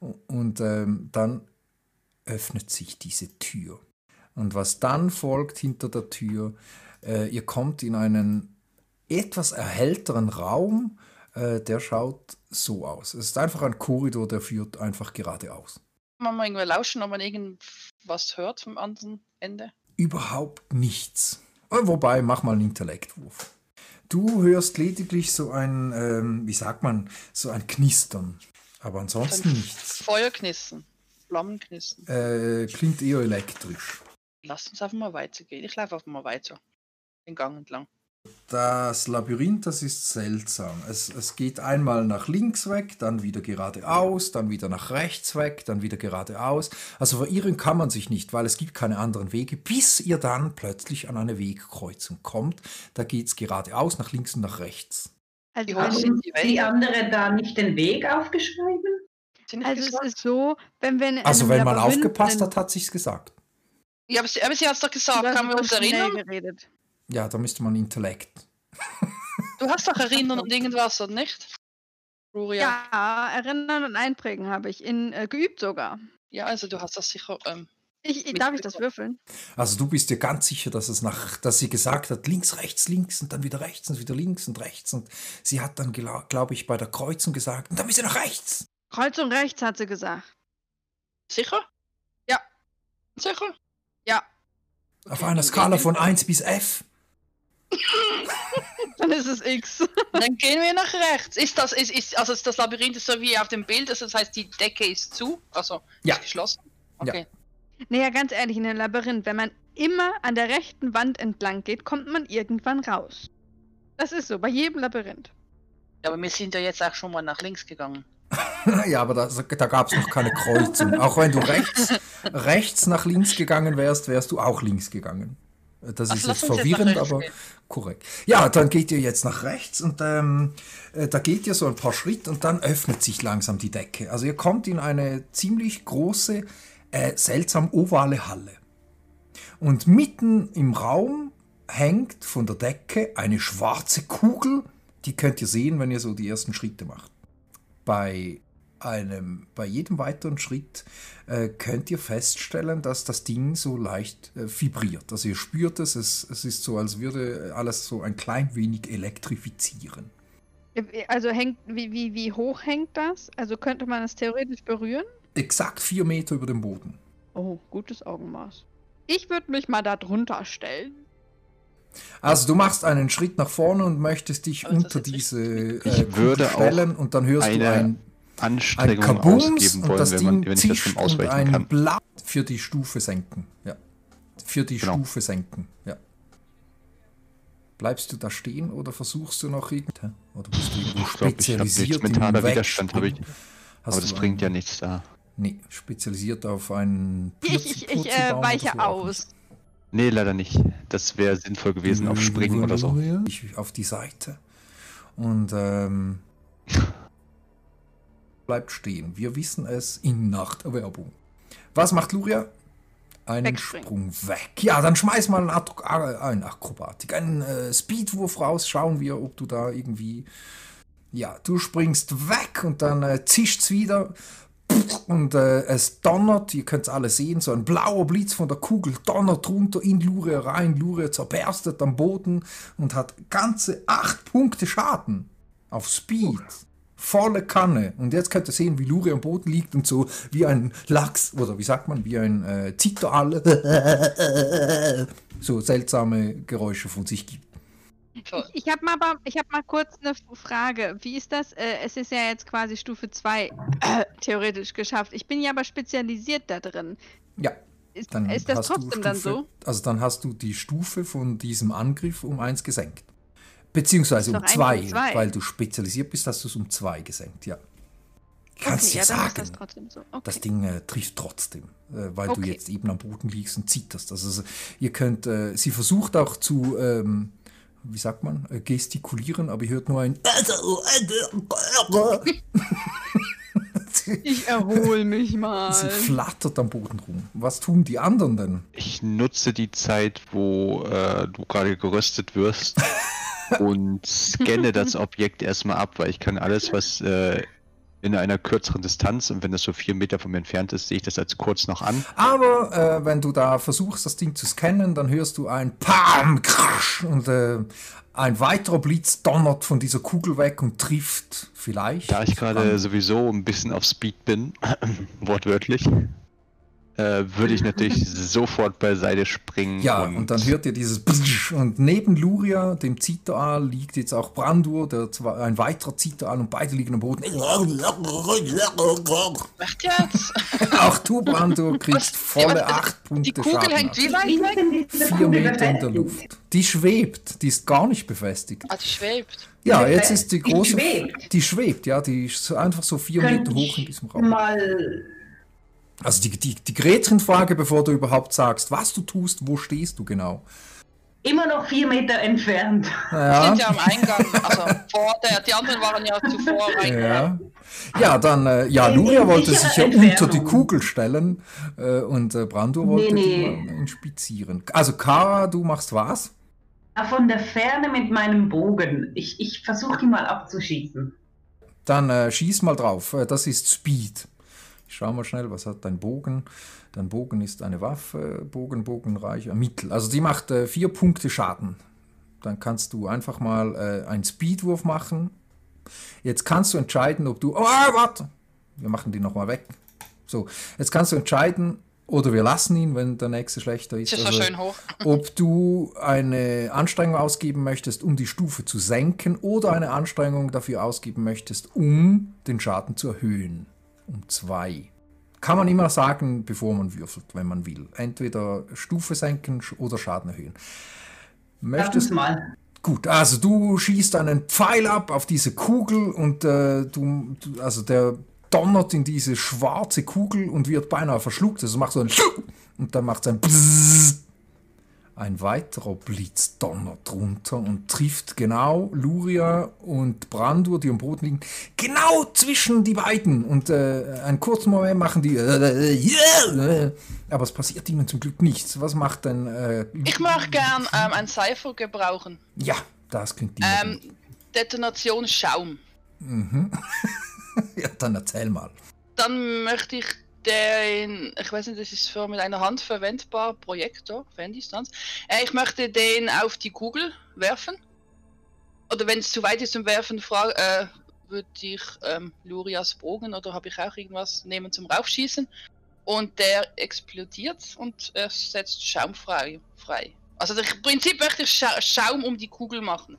Und ähm, dann öffnet sich diese Tür. Und was dann folgt hinter der Tür, äh, ihr kommt in einen etwas erhellteren Raum, äh, der schaut so aus. Es ist einfach ein Korridor, der führt einfach geradeaus. Kann man mal irgendwie lauschen, ob man irgendwas hört vom anderen Ende? Überhaupt nichts. Äh, Wobei, mach mal einen Intellektwurf. Du hörst lediglich so ein, ähm, wie sagt man, so ein Knistern. Aber ansonsten nichts. Feuerknissen, Flammenknissen. Äh, klingt eher elektrisch. Lass uns einfach mal weitergehen. Ich laufe einfach mal weiter. Den Gang entlang. Das Labyrinth, das ist seltsam. Es, es geht einmal nach links weg, dann wieder geradeaus, dann wieder nach rechts weg, dann wieder geradeaus. Also verirren kann man sich nicht, weil es gibt keine anderen Wege, bis ihr dann plötzlich an eine Wegkreuzung kommt. Da geht es geradeaus, nach links und nach rechts. Also, Haben die die Wände? andere da nicht den Weg aufgeschrieben? Also es ist so, wenn wir in Also wenn man aufgepasst hat, hat sich's gesagt. Ja, aber sie, aber sie hat es doch gesagt. Kann man so uns erinnern? Geredet. Ja, da müsste man Intellekt. [laughs] Du hast doch erinnern und irgendwas, oder nicht? Gloria. Ja, erinnern und einprägen habe ich. In, äh, geübt sogar. Ja, also du hast das sicher. Ähm, Ich, ich, darf ich das würfeln? Also du bist dir ganz sicher, dass es nach, dass sie gesagt hat, links, rechts, links und dann wieder rechts und wieder links und rechts. Und sie hat dann, glaube ich, bei der Kreuzung gesagt, und dann bist du nach rechts. Kreuzung rechts, hat sie gesagt. sicher? Ja. Sicher? Ja. Auf einer Skala von 1 bis F. [laughs] Dann ist es X. Dann gehen wir nach rechts. Ist das, ist, ist, also ist das Labyrinth ist so wie auf dem Bild, also das heißt, die Decke ist zu, also Ja. ist geschlossen. Ja. Okay. Naja, ganz ehrlich, in einem Labyrinth, wenn man immer an der rechten Wand entlang geht, kommt man irgendwann raus. Das ist so, bei jedem Labyrinth. Ja, aber wir sind ja jetzt auch schon mal nach links gegangen. [laughs] ja, aber da, da gab es noch keine Kreuzung. Auch wenn du rechts, rechts nach links gegangen wärst, wärst du auch links gegangen. Das Ach, ist jetzt jetzt verwirrend, rechts aber gehen. korrekt. Ja, dann geht ihr jetzt nach rechts und ähm, äh, da geht ihr so ein paar Schritte und dann öffnet sich langsam die Decke. Also ihr kommt in eine ziemlich große, äh, seltsam ovale Halle. Und mitten im Raum hängt von der Decke eine schwarze Kugel. Die könnt ihr sehen, wenn ihr so die ersten Schritte macht. Bei einem, bei jedem weiteren Schritt äh, könnt ihr feststellen, dass das Ding so leicht äh, vibriert. Also ihr spürt es, es, es ist so, als würde alles so ein klein wenig elektrifizieren. Also hängt, wie, wie, wie hoch hängt das? Also könnte man es theoretisch berühren? Exakt vier Meter über dem Boden. Oh, gutes Augenmaß. Ich würde mich mal da drunter stellen. Also du machst einen Schritt nach vorne und möchtest dich das unter diese Ich äh, Kugel stellen und dann hörst du eine ein, ein Anstrengung Kabums ausgeben und wollen, das wenn, man, Ding wenn ich das zischt schon und ein kann. Blatt für die Stufe senken. Ja. Für die Genau. Stufe senken. Ja. Bleibst du da stehen oder versuchst du noch irgend? Oder bist du irgendwo Ich glaube, ich spezialisiert nichts mentaler Widerstand, habe ich. Aber das bringt ja nichts da. Nee, spezialisiert auf einen Ich, ich, ich äh, weiche aus. Nee, leider nicht. Das wäre sinnvoll gewesen auf Springen oder so. Ich auf die Seite. Und ähm, [laughs] bleibt stehen. Wir wissen es in Nachterwerbung. Was macht Luria? Einen. Sprung weg. Ja, dann schmeiß mal einen, Ak äh, einen Akrobatik, einen äh, Speedwurf raus. Schauen wir, ob du da irgendwie. Ja, du springst weg und dann äh, zischt's wieder. Und äh, es donnert, ihr könnt es alle sehen, so ein blauer Blitz von der Kugel donnert runter in Luria rein. Luria zerberstet am Boden und hat ganze acht Punkte Schaden auf Speed. Volle Kanne. Und jetzt könnt ihr sehen, wie Luria am Boden liegt und so wie ein Lachs, oder wie sagt man, wie ein äh, Zitterall [laughs] so seltsame Geräusche von sich gibt. Toll. Ich habe mal, ich hab mal kurz eine Frage. Wie ist das? Äh, es ist ja jetzt quasi Stufe 2 äh, theoretisch geschafft. Ich bin ja aber spezialisiert da drin. Ja, Ist, dann ist das du trotzdem dann Stufe- so? Also dann hast du die Stufe von diesem Angriff um eins gesenkt. Beziehungsweise um doch zwei, eigentlich zwei. weil du spezialisiert bist, hast du es um zwei gesenkt, ja. Kannst okay, ja, ja, dann ist sagen. das trotzdem so. Okay. Das Ding äh, trifft trotzdem, äh, weil du Okay. jetzt eben am Boden liegst und zitterst. Also so- ihr könnt, äh, sie versucht auch zu, ähm, wie sagt man, äh, gestikulieren, aber ihr hört nur ein [laughs] Ich erhole mich mal. Sie flattert am Boden rum. Was tun die anderen denn? Ich nutze die Zeit, wo äh, du gerade geröstet wirst [laughs] und scanne das Objekt erstmal ab, weil ich kann alles, was äh, in einer kürzeren Distanz und wenn das so vier Meter von mir entfernt ist, sehe ich das als kurz noch an. Aber äh, wenn du da versuchst, das Ding zu scannen, dann hörst du ein Pam, Krasch und äh, ein weiterer Blitz donnert von dieser Kugel weg und trifft vielleicht. Da ich gerade sowieso ein bisschen auf Speed bin, [clears throat] wortwörtlich, äh, würde ich natürlich [laughs] sofort beiseite springen. Ja, und, dann hört ihr dieses Psch und neben Luria, dem Zitteral, liegt jetzt auch Brandur, der zwei, ein weiterer Zitteral und beide liegen am Boden. Echt jetzt? [laughs] Auch du, Brandur, kriegst volle Ja, acht Punkte Die Kugel Schaden hängt wie weit weg? Vier Meter in der? Luft. Die schwebt, die ist gar nicht befestigt. Ah, die schwebt. Ja, Die jetzt ist die die große. schwebt. Die schwebt, ja, die ist so einfach so vier Könnte Meter hoch in diesem Raum. Mal Also die, die, die Gretchenfrage, bevor du überhaupt sagst, was du tust, wo stehst du genau? immer noch vier Meter entfernt. Wir Ja, [laughs] sind ja am Eingang. Also vor der, die anderen waren ja zuvor ja. reingegangen. ja dann, äh, ja, In- Luria in wollte sich ja unter die. Kugel stellen äh, und äh, Brandur wollte Nee, die nee. mal inspizieren. Also Kara, du machst was? Von der Ferne mit meinem Bogen. Ich, ich versuche die mal abzuschießen. Dann äh, schieß mal drauf. Äh, das ist Speed. Schau mal schnell, was hat dein Bogen? Dein Bogen ist eine Waffe. Bogen, Bogenreich, äh, Mittel. Also die macht äh, vier Punkte Schaden. Dann kannst du einfach mal äh, einen Speedwurf machen. Jetzt kannst du entscheiden, ob du. Oh, warte! Wir machen die nochmal weg. So, jetzt kannst du entscheiden, oder wir lassen ihn, wenn der nächste schlechter ist. Das ist so Also, schön hoch. [laughs] ob du eine Anstrengung ausgeben möchtest, um die Stufe zu senken oder eine Anstrengung dafür ausgeben möchtest, um den Schaden zu erhöhen. Um zwei. Kann man immer sagen, bevor man würfelt, wenn man will. Entweder Stufe senken oder Schaden erhöhen. Möchtest uns mal. Gut, also du schießt einen Pfeil ab auf diese Kugel und äh, du, du, also der donnert in diese schwarze Kugel und wird beinahe verschluckt. Also macht so ein und dann macht es ein Bzzz. Ein weiterer Blitz donnert runter und trifft genau Luria und Brandur, die am Boden liegen, genau zwischen die beiden. Und äh, einen kurzen Moment machen die, äh, aber es passiert ihnen zum Glück nichts. Was macht denn? Äh, Ich möchte gern ähm, ein Cypher gebrauchen. ja, das klingt immer Ähm, Detonation Schaum. [laughs] Ja, dann erzähl mal. Dann möchte ich den, ich weiß nicht, das ist für mit einer Hand verwendbar, Projektor, Ferndistanz. Äh, ich möchte den auf die Kugel werfen. Oder wenn es zu weit ist zum Werfen, äh, würde ich ähm, Lurias Bogen oder habe ich auch irgendwas nehmen zum Raufschießen. Und der explodiert und er setzt Schaum frei. frei. Also im Prinzip möchte ich Scha Schaum um die Kugel machen,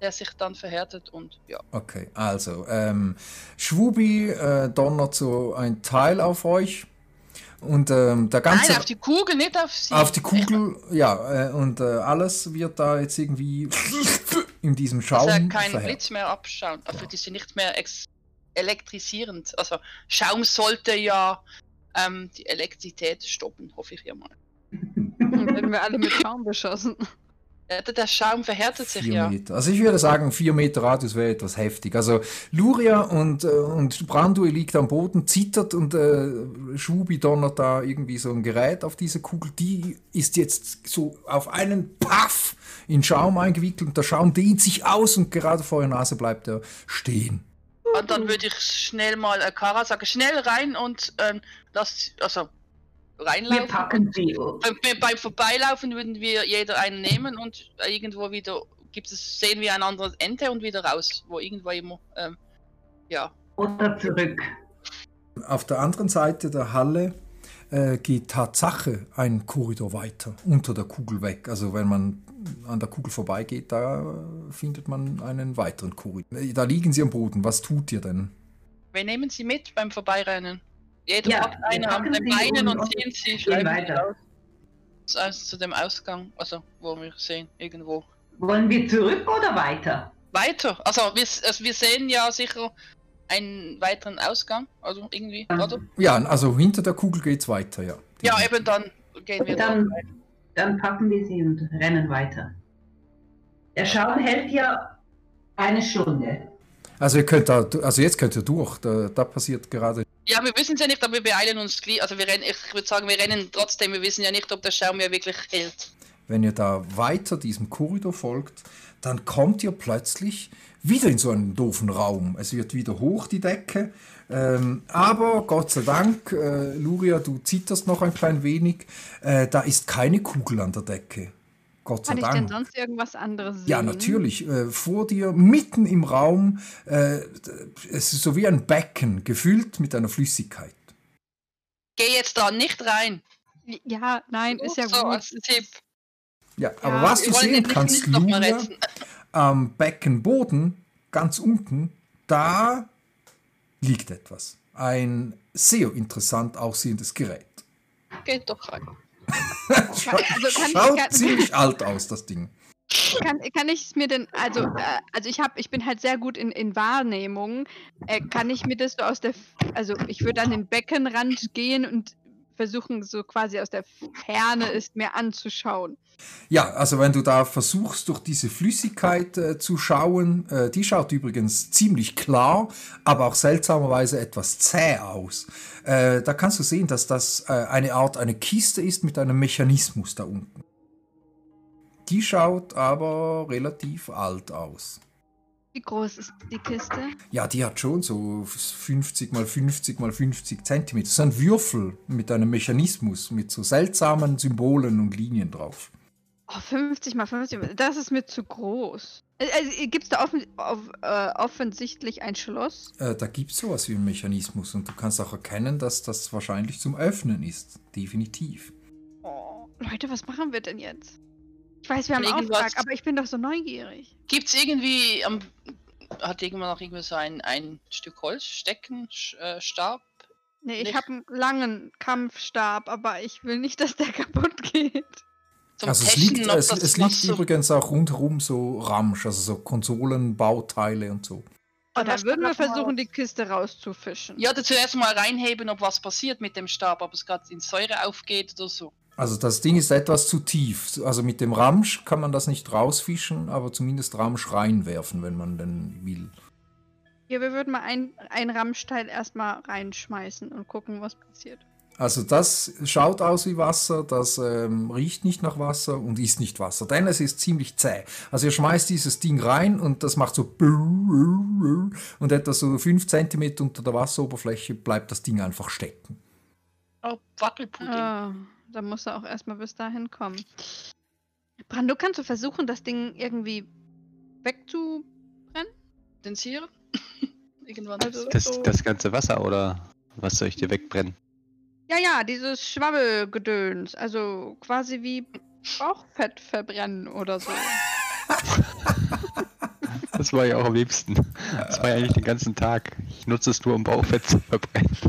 der sich dann verhärtet und ja. Okay, also, ähm, Schwubi äh, donnert so ein Teil auf euch und ähm, der ganze... Nein, auf die Kugel, nicht auf sie. auf die Kugel, ja, äh, und äh, alles wird da jetzt irgendwie [laughs] in diesem Schaum Dass er keinen verhärtet. Blitz mehr abschauen. Also die sind nicht mehr ex elektrisierend. Also Schaum sollte ja ähm, die Elektrizität stoppen, hoffe ich ja mal. Dann werden wir alle mit Schaum beschossen. Ja, der Schaum verhärtet sich Vier ja. Meter. Also ich würde sagen, vier Meter Radius wäre etwas heftig. Also Luria und, äh, und Branduil liegt am Boden, zittert und äh, Schubi donnert da irgendwie so ein Gerät auf diese Kugel. Die ist jetzt so auf einen Paff in Schaum eingewickelt und der Schaum dehnt sich aus und gerade vor der Nase bleibt er stehen. Und dann würde ich schnell mal äh, Kara sagen, schnell rein und ähm, das, also Wir reinlaufen. packen sie. Beim, beim- beim Vorbeilaufen würden wir jeder einen nehmen und irgendwo wieder gibt es, sehen wir ein anderes Ende und wieder raus, wo irgendwo immer, ähm, ja. Oder zurück. Auf der anderen Seite der Halle äh, geht Tatsache ein Korridor weiter, unter der Kugel weg. Also wenn man an der Kugel vorbeigeht, da findet man einen weiteren Korridor. Äh, Da liegen sie am Boden. Was tut ihr denn? Wir nehmen sie mit beim Vorbeirennen. Jeder Ja, hat wir eine an den Beinen und- ziehen sie, schleifen weiter. raus. Also zu dem Ausgang, also wo wir sehen, irgendwo. Wollen wir zurück oder weiter? Weiter, also wir, also wir sehen ja sicher einen weiteren Ausgang, also irgendwie, Mhm. oder? Ja, also hinter der Kugel geht's weiter, ja. Ja, eben dann gehen wir Dann, dann. dann packen wir sie und rennen weiter. Der Schaum hält ja eine Stunde. Also ihr könnt da, also jetzt könnt ihr durch. Da, da passiert gerade. Ja, wir wissen es ja nicht, aber wir beeilen uns gleich. Also wir rennen, ich würde sagen, wir rennen trotzdem. Wir wissen ja nicht, ob der Schaum ja wirklich hält. Wenn ihr da weiter diesem Korridor folgt, dann kommt ihr plötzlich wieder in so einen doofen Raum. Es wird wieder hoch die Decke. Ähm, aber Gott sei Dank, äh, Luria, du zitterst noch ein klein wenig. Äh, da ist keine Kugel an der Decke. Gott sei Kann ich denn Dank. sonst irgendwas anderes sehen? Ja, natürlich. Äh, vor dir, mitten im Raum, äh, es ist so wie ein Becken, gefüllt mit einer Flüssigkeit. Geh jetzt da nicht rein. Ja, nein, ist ja so, gut. als Tipp. Ja, aber Ja, was du sehen kannst, retten. am Beckenboden, ganz unten, da liegt etwas. Ein sehr interessant aussehendes Gerät. Geht doch rein. [laughs] Scha also kann- schaut kann- ziemlich alt aus, das Ding. Kann, kann ich es mir denn, also, äh, also ich habe, ich bin halt sehr gut in, in Wahrnehmung. Äh, kann ich mir das so aus der, also ich würde an den Beckenrand gehen und versuchen, so quasi aus der Ferne es mir anzuschauen. Ja, also wenn du da versuchst, durch diese Flüssigkeit äh, zu schauen, äh, die schaut übrigens ziemlich klar, aber auch seltsamerweise etwas zäh aus. Äh, da kannst du sehen, dass das äh, eine Art, eine Kiste ist mit einem Mechanismus da unten. Die schaut aber relativ alt aus. Wie groß ist die Kiste? Ja, die hat schon so 50 mal 50 mal 50 Zentimeter. Das ist ein Würfel mit einem Mechanismus, mit so seltsamen Symbolen und Linien drauf. Oh, 50 mal 50, das ist mir zu groß. Also, Gibt es da offen, auf, äh, offensichtlich ein Schloss? Äh, da gibt es sowas wie einen Mechanismus und du kannst auch erkennen, dass das wahrscheinlich zum Öffnen ist. Definitiv. Oh, Leute, was machen wir denn jetzt? Ich weiß, wir haben einen Auftrag, aber ich bin doch so neugierig. Gibt's irgendwie am hat irgendwann noch irgendwie so ein, ein Stück Holz, Stecken, Sch- äh, Stab? Nee, ich habe einen langen Kampfstab, aber ich will nicht, [laughs] dass der kaputt geht. Zum also es Testen, liegt, es, es liegt so- übrigens auch rundherum so Ramsch, also so Konsolen, Bauteile und so. Was dann würden wir versuchen, die Kiste rauszufischen. Ja, da zuerst mal reinheben, ob was passiert mit dem Stab, ob es gerade in Säure aufgeht oder so. Also das Ding ist etwas zu tief. Also mit dem Ramsch kann man das nicht rausfischen, aber zumindest Ramsch reinwerfen, wenn man denn will. Ja, wir würden mal ein, ein Rammsteil erstmal reinschmeißen und gucken, was passiert. Also das schaut aus wie Wasser, das ähm, riecht nicht nach Wasser und ist nicht Wasser, denn es ist ziemlich zäh. Also ihr schmeißt dieses Ding rein und das macht so und etwa so 5 cm unter der Wasseroberfläche bleibt das Ding einfach stecken. Oh, Wackelpudding. Ah, dann muss er auch erstmal bis dahin kommen. Brando, kannst du versuchen, das Ding irgendwie wegzu... Kondensieren? [laughs] Irgendwann. Also- Das, So. das ganze Wasser oder was soll ich dir wegbrennen? Ja, ja, dieses Schwabbelgedöns. Also quasi wie Bauchfett verbrennen oder so. [laughs] Das war ja auch am liebsten. Das war ja eigentlich den ganzen Tag. Ich nutze es nur, um Bauchfett zu verbrennen. [laughs]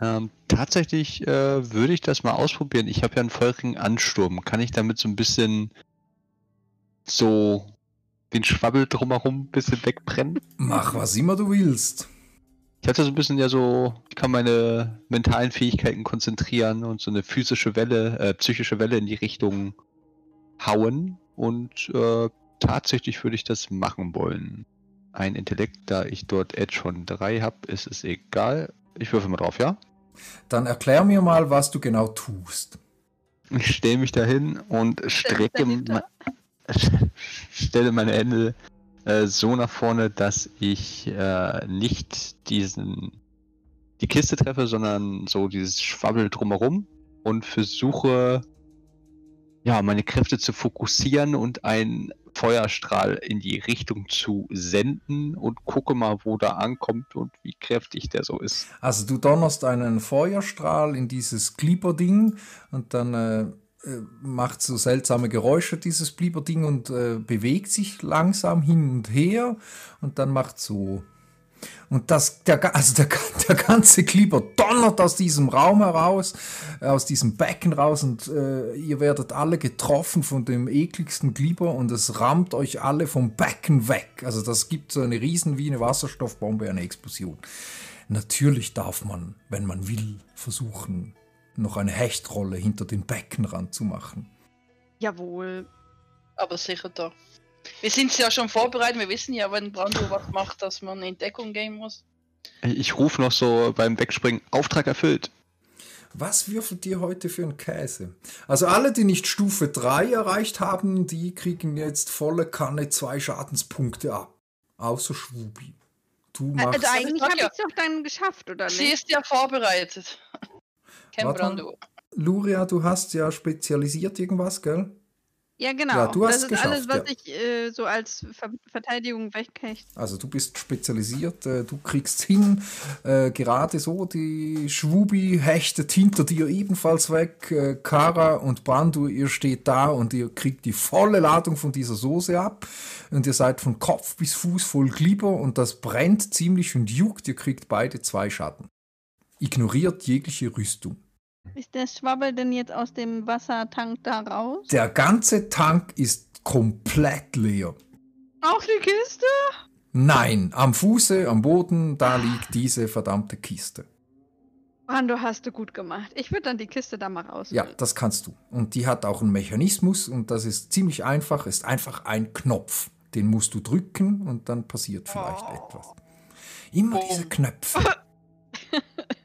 ähm, tatsächlich äh, würde ich das mal ausprobieren. Ich habe ja einen feurigen Ansturm. Kann ich damit so ein bisschen so den Schwabbel drumherum ein bisschen wegbrennen? Mach was immer du willst. Ich hatte so ein bisschen ja so, ich kann meine mentalen Fähigkeiten konzentrieren und so eine physische Welle, äh, psychische Welle in die Richtung hauen. Und äh, tatsächlich würde ich das machen wollen. Ein Intellekt, da ich dort Edge von 3 habe, ist es egal. Ich würfel mal drauf, ja? Dann erklär mir mal, was du genau tust. Ich stelle mich dahin und strecke, me [laughs] stelle meine Hände äh, so nach vorne, dass ich äh, nicht diesen die Kiste treffe, sondern so dieses Schwabbel drumherum und versuche ja meine Kräfte zu fokussieren und einen Feuerstrahl in die Richtung zu senden und gucke mal, wo der ankommt und wie kräftig der so ist. Also du donnerst einen Feuerstrahl in dieses Glieberding und dann äh, äh, macht so seltsame Geräusche, dieses Glieberding und äh, bewegt sich langsam hin und her und dann macht so und das, der, also der, der ganze Kleber donnert aus diesem Raum heraus, aus diesem Becken raus und äh, ihr werdet alle getroffen von dem ekligsten Kleber und es rammt euch alle vom Becken weg. Also das gibt so eine riesen wie eine Wasserstoffbombe, eine Explosion. Natürlich darf man, wenn man will, versuchen, noch eine Hechtrolle hinter den Beckenrand zu machen. Jawohl. Aber sicher da. Wir sind ja schon vorbereitet, wir wissen ja, wenn Brando was macht, dass man in Deckung gehen muss. Ich rufe noch so beim Wegspringen, Auftrag erfüllt. Was würfelt ihr heute für einen Käse? Also alle, die nicht Stufe 3 erreicht haben, die kriegen jetzt volle Kanne zwei Schadenspunkte ab. Außer Schwubi. Du machst... Also eigentlich habe ich ja. es doch dann geschafft, oder Sie nicht? ist ja vorbereitet. [laughs] Kein Warte mal. Brando. Luria, du hast ja spezialisiert irgendwas, gell? Ja, genau. Ja, du hast das ist alles, was ich äh, so als Ver Verteidigung wegkriege. Also du bist spezialisiert, äh, du kriegst hin, äh, gerade so, die Schwubi hechtet hinter dir ebenfalls weg, äh, Kara und Brandu, ihr steht da und ihr kriegt die volle Ladung von dieser Soße ab und ihr seid von Kopf bis Fuß voll Glibber und das brennt ziemlich und juckt, ihr kriegt beide zwei Schatten. Ignoriert jegliche Rüstung. Ist der Schwabbel denn jetzt aus dem Wassertank da raus? Der ganze Tank ist komplett leer. Auch die Kiste? Nein, am Fuße, am Boden, da liegt diese verdammte Kiste. Brando, hast du gut gemacht. Ich würde dann die Kiste da mal raus. Ja, das kannst du. Und die hat auch einen Mechanismus und das ist ziemlich einfach. Ist einfach ein Knopf. Den musst du drücken und dann passiert vielleicht etwas. Immer Boom. diese Knöpfe. [laughs]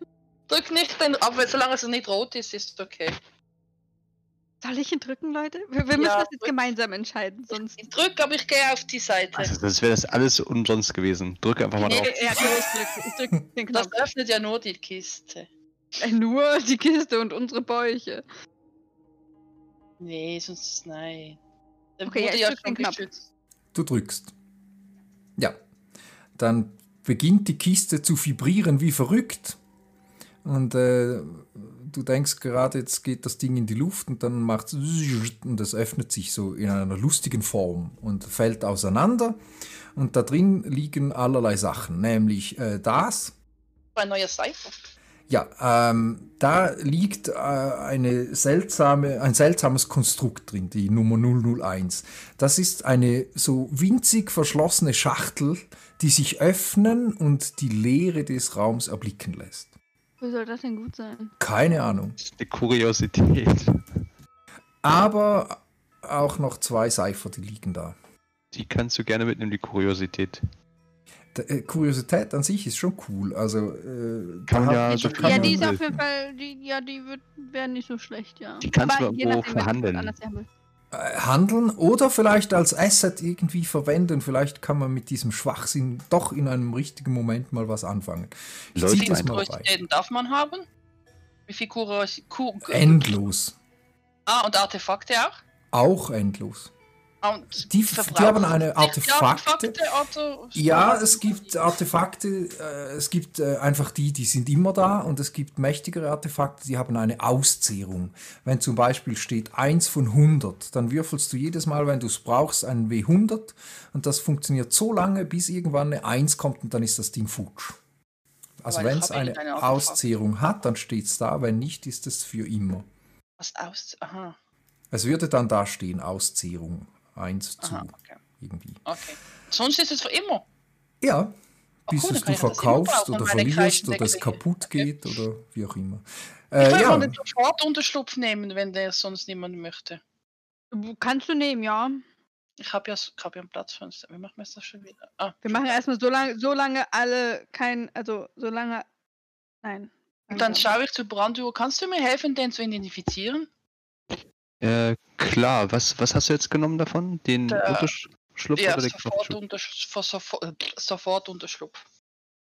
Drück nicht den, aber solange es nicht rot ist, ist es okay. Soll ich ihn drücken, Leute? Wir, wir müssen Ja, das jetzt drück. gemeinsam entscheiden, sonst. Ich drück, aber ich gehe auf die Seite. Also, das wäre das alles umsonst gewesen. Drück einfach mal Nee, drauf. Ja, [laughs] ich drück, den Das Knopf. öffnet ja nur die Kiste. Äh, Nur die Kiste und unsere Bäuche. Nee, sonst nein. Der Okay, ja, ich ja drück schon den Knopf. Du drückst. Ja. Dann beginnt die Kiste zu vibrieren wie verrückt. Und äh, du denkst gerade, jetzt geht das Ding in die Luft und dann macht es [laughs] und es öffnet sich so in einer lustigen Form und fällt auseinander. Und da drin liegen allerlei Sachen, nämlich äh, das, Ein neuer Cypher. Ja, ähm, da liegt äh, eine seltsame, ein seltsames Konstrukt drin, die Nummer 001. Das ist eine so winzig verschlossene Schachtel, die sich öffnen und die Leere des Raums erblicken lässt. Wo soll das denn gut sein? Keine Ahnung. Das ist eine Kuriosität. Aber auch noch zwei Cypher, die liegen da. Die kannst du gerne mitnehmen, die Kuriosität. D äh, Kuriosität an sich ist schon cool. Also, äh, Kann ja hab- so da viel kann ja, die ist auf jeden Fall, die, ja, die wird, wäre nicht so schlecht, ja. Die kannst Aber du irgendwo verhandeln. Handeln oder vielleicht als Asset irgendwie verwenden. Vielleicht kann man mit diesem Schwachsinn doch in einem richtigen Moment mal was anfangen. Wie das viele. Kuriositäten darf man haben? Wie viel Kurios Kur Endlos. Ah, und Artefakte auch? Auch endlos. Und Die, die haben eine Artefakte. oder Ja, es gibt Artefakte, äh, es gibt äh, einfach die, die sind immer da und es gibt mächtigere Artefakte, die haben eine Auszehrung. Wenn zum Beispiel steht 1 von 100, dann würfelst du jedes Mal, wenn du es brauchst, einen W100 und das funktioniert so lange, bis irgendwann eine 1 kommt und dann ist das Ding futsch. Also wenn es habe eine Artefakte. Auszehrung hat, dann steht es da, wenn nicht, ist es für immer. Was aus. Aha. Es würde dann da stehen, Auszehrung 1 zu. Aha, okay. irgendwie. Okay. Sonst ist es für immer. Ja, Oh, bis cool, es du ich verkaufst oder verlierst oder es kaputt geht oder wie auch immer. Ich Äh, kann ja, ja. den Sofortunterschlupf nehmen, wenn der sonst niemand möchte. Kannst du nehmen, ja. Ich habe ja, ich hab ja einen Platz für uns. Wie machen wir das schon wieder? Ah, Wir machen erstmal so lange, so lange alle kein, also so lange. Nein. Und dann schaue ich zur Branduhr. Kannst du mir helfen, den zu identifizieren? Äh, klar, was, was hast du jetzt genommen davon? Den Der- Unterschlupf Ja, oder den sofort, unter, sofort, äh, sofort Unterschlupf.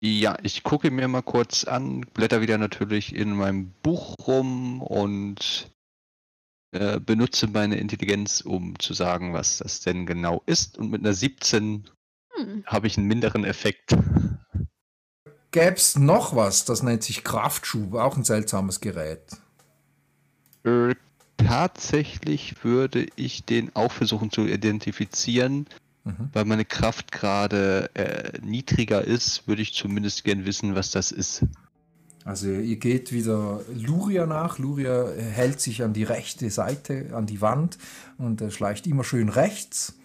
Ja, ich gucke mir mal kurz an, blätter wieder natürlich in meinem Buch rum und äh, benutze meine Intelligenz, um zu sagen, was das denn genau ist. Und mit einer 17 Hm. habe ich einen minderen Effekt. gäbe es noch was, das nennt sich Kraftschub, auch ein seltsames Gerät. Äh, tatsächlich würde ich den auch versuchen zu identifizieren. Mhm. Weil meine Kraft gerade äh, niedriger ist, würde ich zumindest gern wissen, was das ist. Also ihr geht wieder Luria nach. Luria hält sich an die rechte Seite, an die Wand und äh, schleicht immer schön rechts.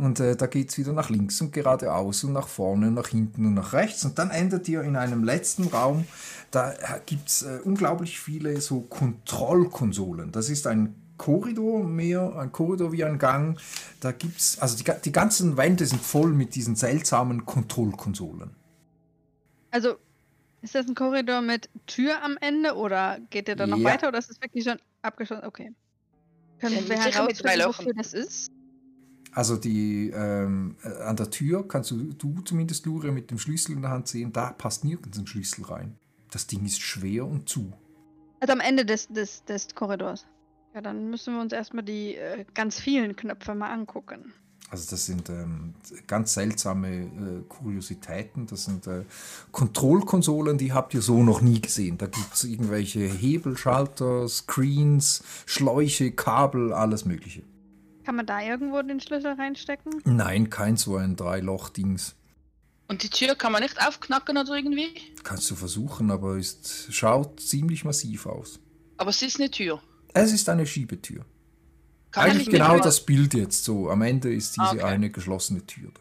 Und äh, da geht es wieder nach links und geradeaus und nach vorne und nach hinten und nach rechts. Und dann endet ihr in einem letzten Raum. Da gibt es äh, unglaublich viele so Kontrollkonsolen. Das ist ein Korridor mehr, ein Korridor wie ein Gang. Da gibt's, also die, die ganzen Wände sind voll mit diesen seltsamen Kontrollkonsolen. Also, ist das ein Korridor mit Tür am Ende oder geht der dann noch Ja. weiter oder ist es wirklich schon abgeschlossen? Okay. Können Ja, wir herausfinden, wofür das ist? Also die ähm, äh, an der Tür kannst du, du zumindest Lure mit dem Schlüssel in der Hand sehen, da passt nirgends ein Schlüssel rein. Das Ding ist schwer und zu. Also am Ende des, des, des Korridors. Ja, dann müssen wir uns erstmal die äh, ganz vielen Knöpfe mal angucken. Also das sind ähm, ganz seltsame äh, Kuriositäten. Das sind äh, Kontrollkonsolen, die habt ihr so noch nie gesehen. Da gibt es irgendwelche Hebelschalter, Screens, Schläuche, Kabel, alles Mögliche. Kann man da irgendwo den Schlüssel reinstecken? Nein, kein so ein Drei-Loch-Dings. Und die Tür kann man nicht aufknacken oder irgendwie? Kannst du versuchen, aber es schaut ziemlich massiv aus. Aber es ist eine Tür. Es ist eine Schiebetür. Kann Eigentlich genau mal- das Bild jetzt so. Am Ende ist diese Okay. eine geschlossene Tür. da.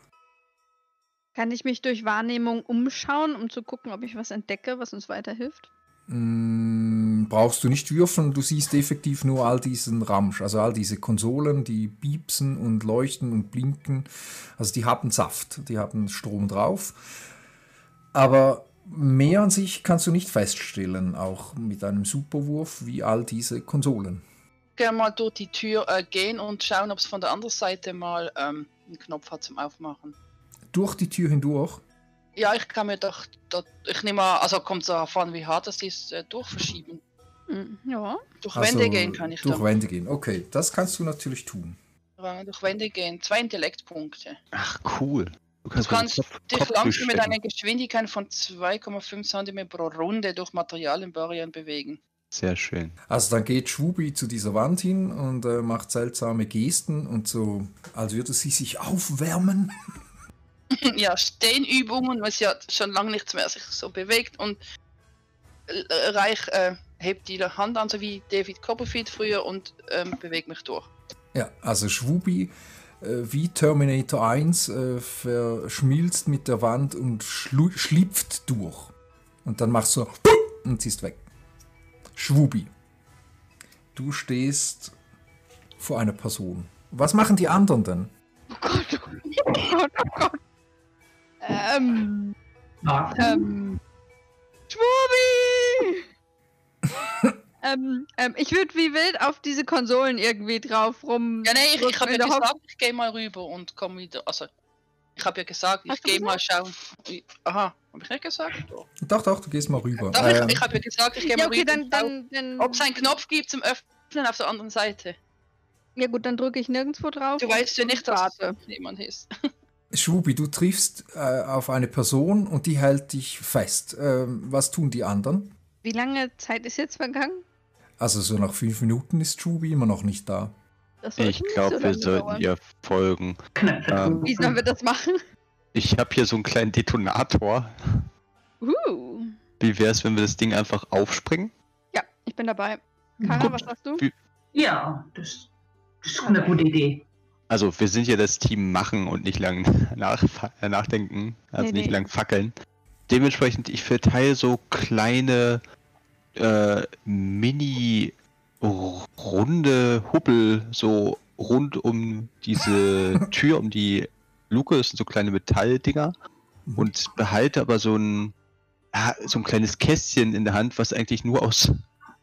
Kann ich mich durch Wahrnehmung umschauen, um zu gucken, ob ich was entdecke, was uns weiterhilft? Mm, brauchst du nicht würfeln, du siehst effektiv nur all diesen Ramsch, also all diese Konsolen, die piepsen und leuchten und blinken. Also die haben Saft, die haben Strom drauf. Aber mehr an sich kannst du nicht feststellen, auch mit einem Superwurf wie all diese Konsolen. gerne mal durch die Tür äh, gehen und schauen, ob es von der anderen Seite mal ähm, einen Knopf hat zum Aufmachen. Durch die Tür hindurch. Ja, ich kann mir doch, dort, ich nehme mal, also kommt darauf an, wie hart das ist, äh, durchverschieben. Hm, ja. Durch Also Wände gehen kann ich Durch dann. Wände gehen, okay, das kannst du natürlich tun. Ja, Durch Wände gehen. Zwei Intellektpunkte. Ach, cool. Du Du kannst, kannst meinen Kopf- dich Kopf langsam mit einer Geschwindigkeit von 2,5 cm pro Runde durch Materialienbarrieren bewegen. Sehr schön. Also dann geht Schwubi zu dieser Wand hin und äh, macht seltsame Gesten und so, als würde sie sich aufwärmen. [laughs] [laughs] ja, Stehenübungen, weil sie ja schon lange nichts mehr sich so bewegt und äh, Reich äh, hebt die Hand an, so wie David Copperfield früher und ähm, bewegt mich durch. Ja, also Schwubi äh, wie Terminator 1 äh, verschmilzt mit der Wand und schlu- schlüpft durch. Und dann machst du so und sie ist weg. Schwubi. Du stehst vor einer Person. Was machen die anderen denn? Oh Gott, oh Gott, oh Gott. Ähm, Warten. ähm. Schwubi! [laughs] ähm, ähm, ich würde wie wild auf diese Konsolen irgendwie drauf rum. Ja, nee, ich, ich habe ja der Hoff- gesagt, ich gehe mal rüber und komme wieder. Also, ich habe ja gesagt, ich gehe mal schauen. Aha, habe ich nicht gesagt? Doch, Doch, doch, du gehst mal rüber. Doch Ähm, ich, ich habe ja gesagt, ich gehe Ja, mal okay, rüber. dann, dann, dann. ob es einen Knopf gibt zum Öffnen auf der anderen Seite. Ja, gut, dann drücke ich nirgendwo drauf. Du weißt ja nicht, dass jemand ist. [laughs] Schwubi, du triffst äh, auf eine Person und die hält dich fest. Ähm, was tun die anderen? Wie lange Zeit ist jetzt vergangen? Also so nach fünf Minuten ist Schubi immer noch nicht da. Ich glaube, so wir sollten dauern. ihr folgen. Ähm. Wie sollen wir das machen? Ich habe hier so einen kleinen Detonator. Uh. Wie wäre es, wenn wir das Ding einfach aufspringen? Ja, ich bin dabei. Kara, Gut. was sagst du? Wie- Ja, das, das ist eine gute Idee. Also wir sind ja das Team machen und nicht lang [laughs] nach, nachdenken, also Nee, nicht nee. lang fackeln. Dementsprechend, ich verteile so kleine äh, mini runde Hubbel so rund um diese [laughs] Tür, um die Luke, das sind so kleine Metalldinger und behalte aber so ein ja, so ein kleines Kästchen in der Hand, was eigentlich nur aus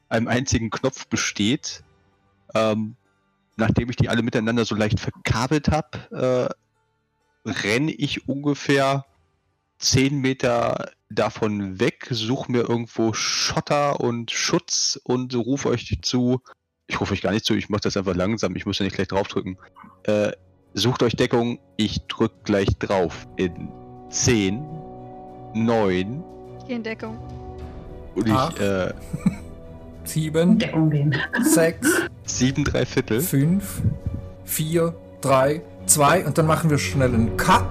einem einzigen Knopf besteht. Ähm, nachdem ich die alle miteinander so leicht verkabelt habe, äh, renne ich ungefähr 10 Meter davon weg, suche mir irgendwo Schotter und Schutz und rufe euch zu. Ich rufe euch gar nicht zu, ich mache das einfach langsam, ich muss ja nicht gleich draufdrücken. Äh, sucht euch Deckung, ich drück gleich drauf. In 10, 9. In Deckung. Und ich, Acht, äh. [laughs] 7, Deckung gehen. 6, Sieben, drei Viertel. Fünf, vier, drei, zwei und dann machen wir schnell einen Cut.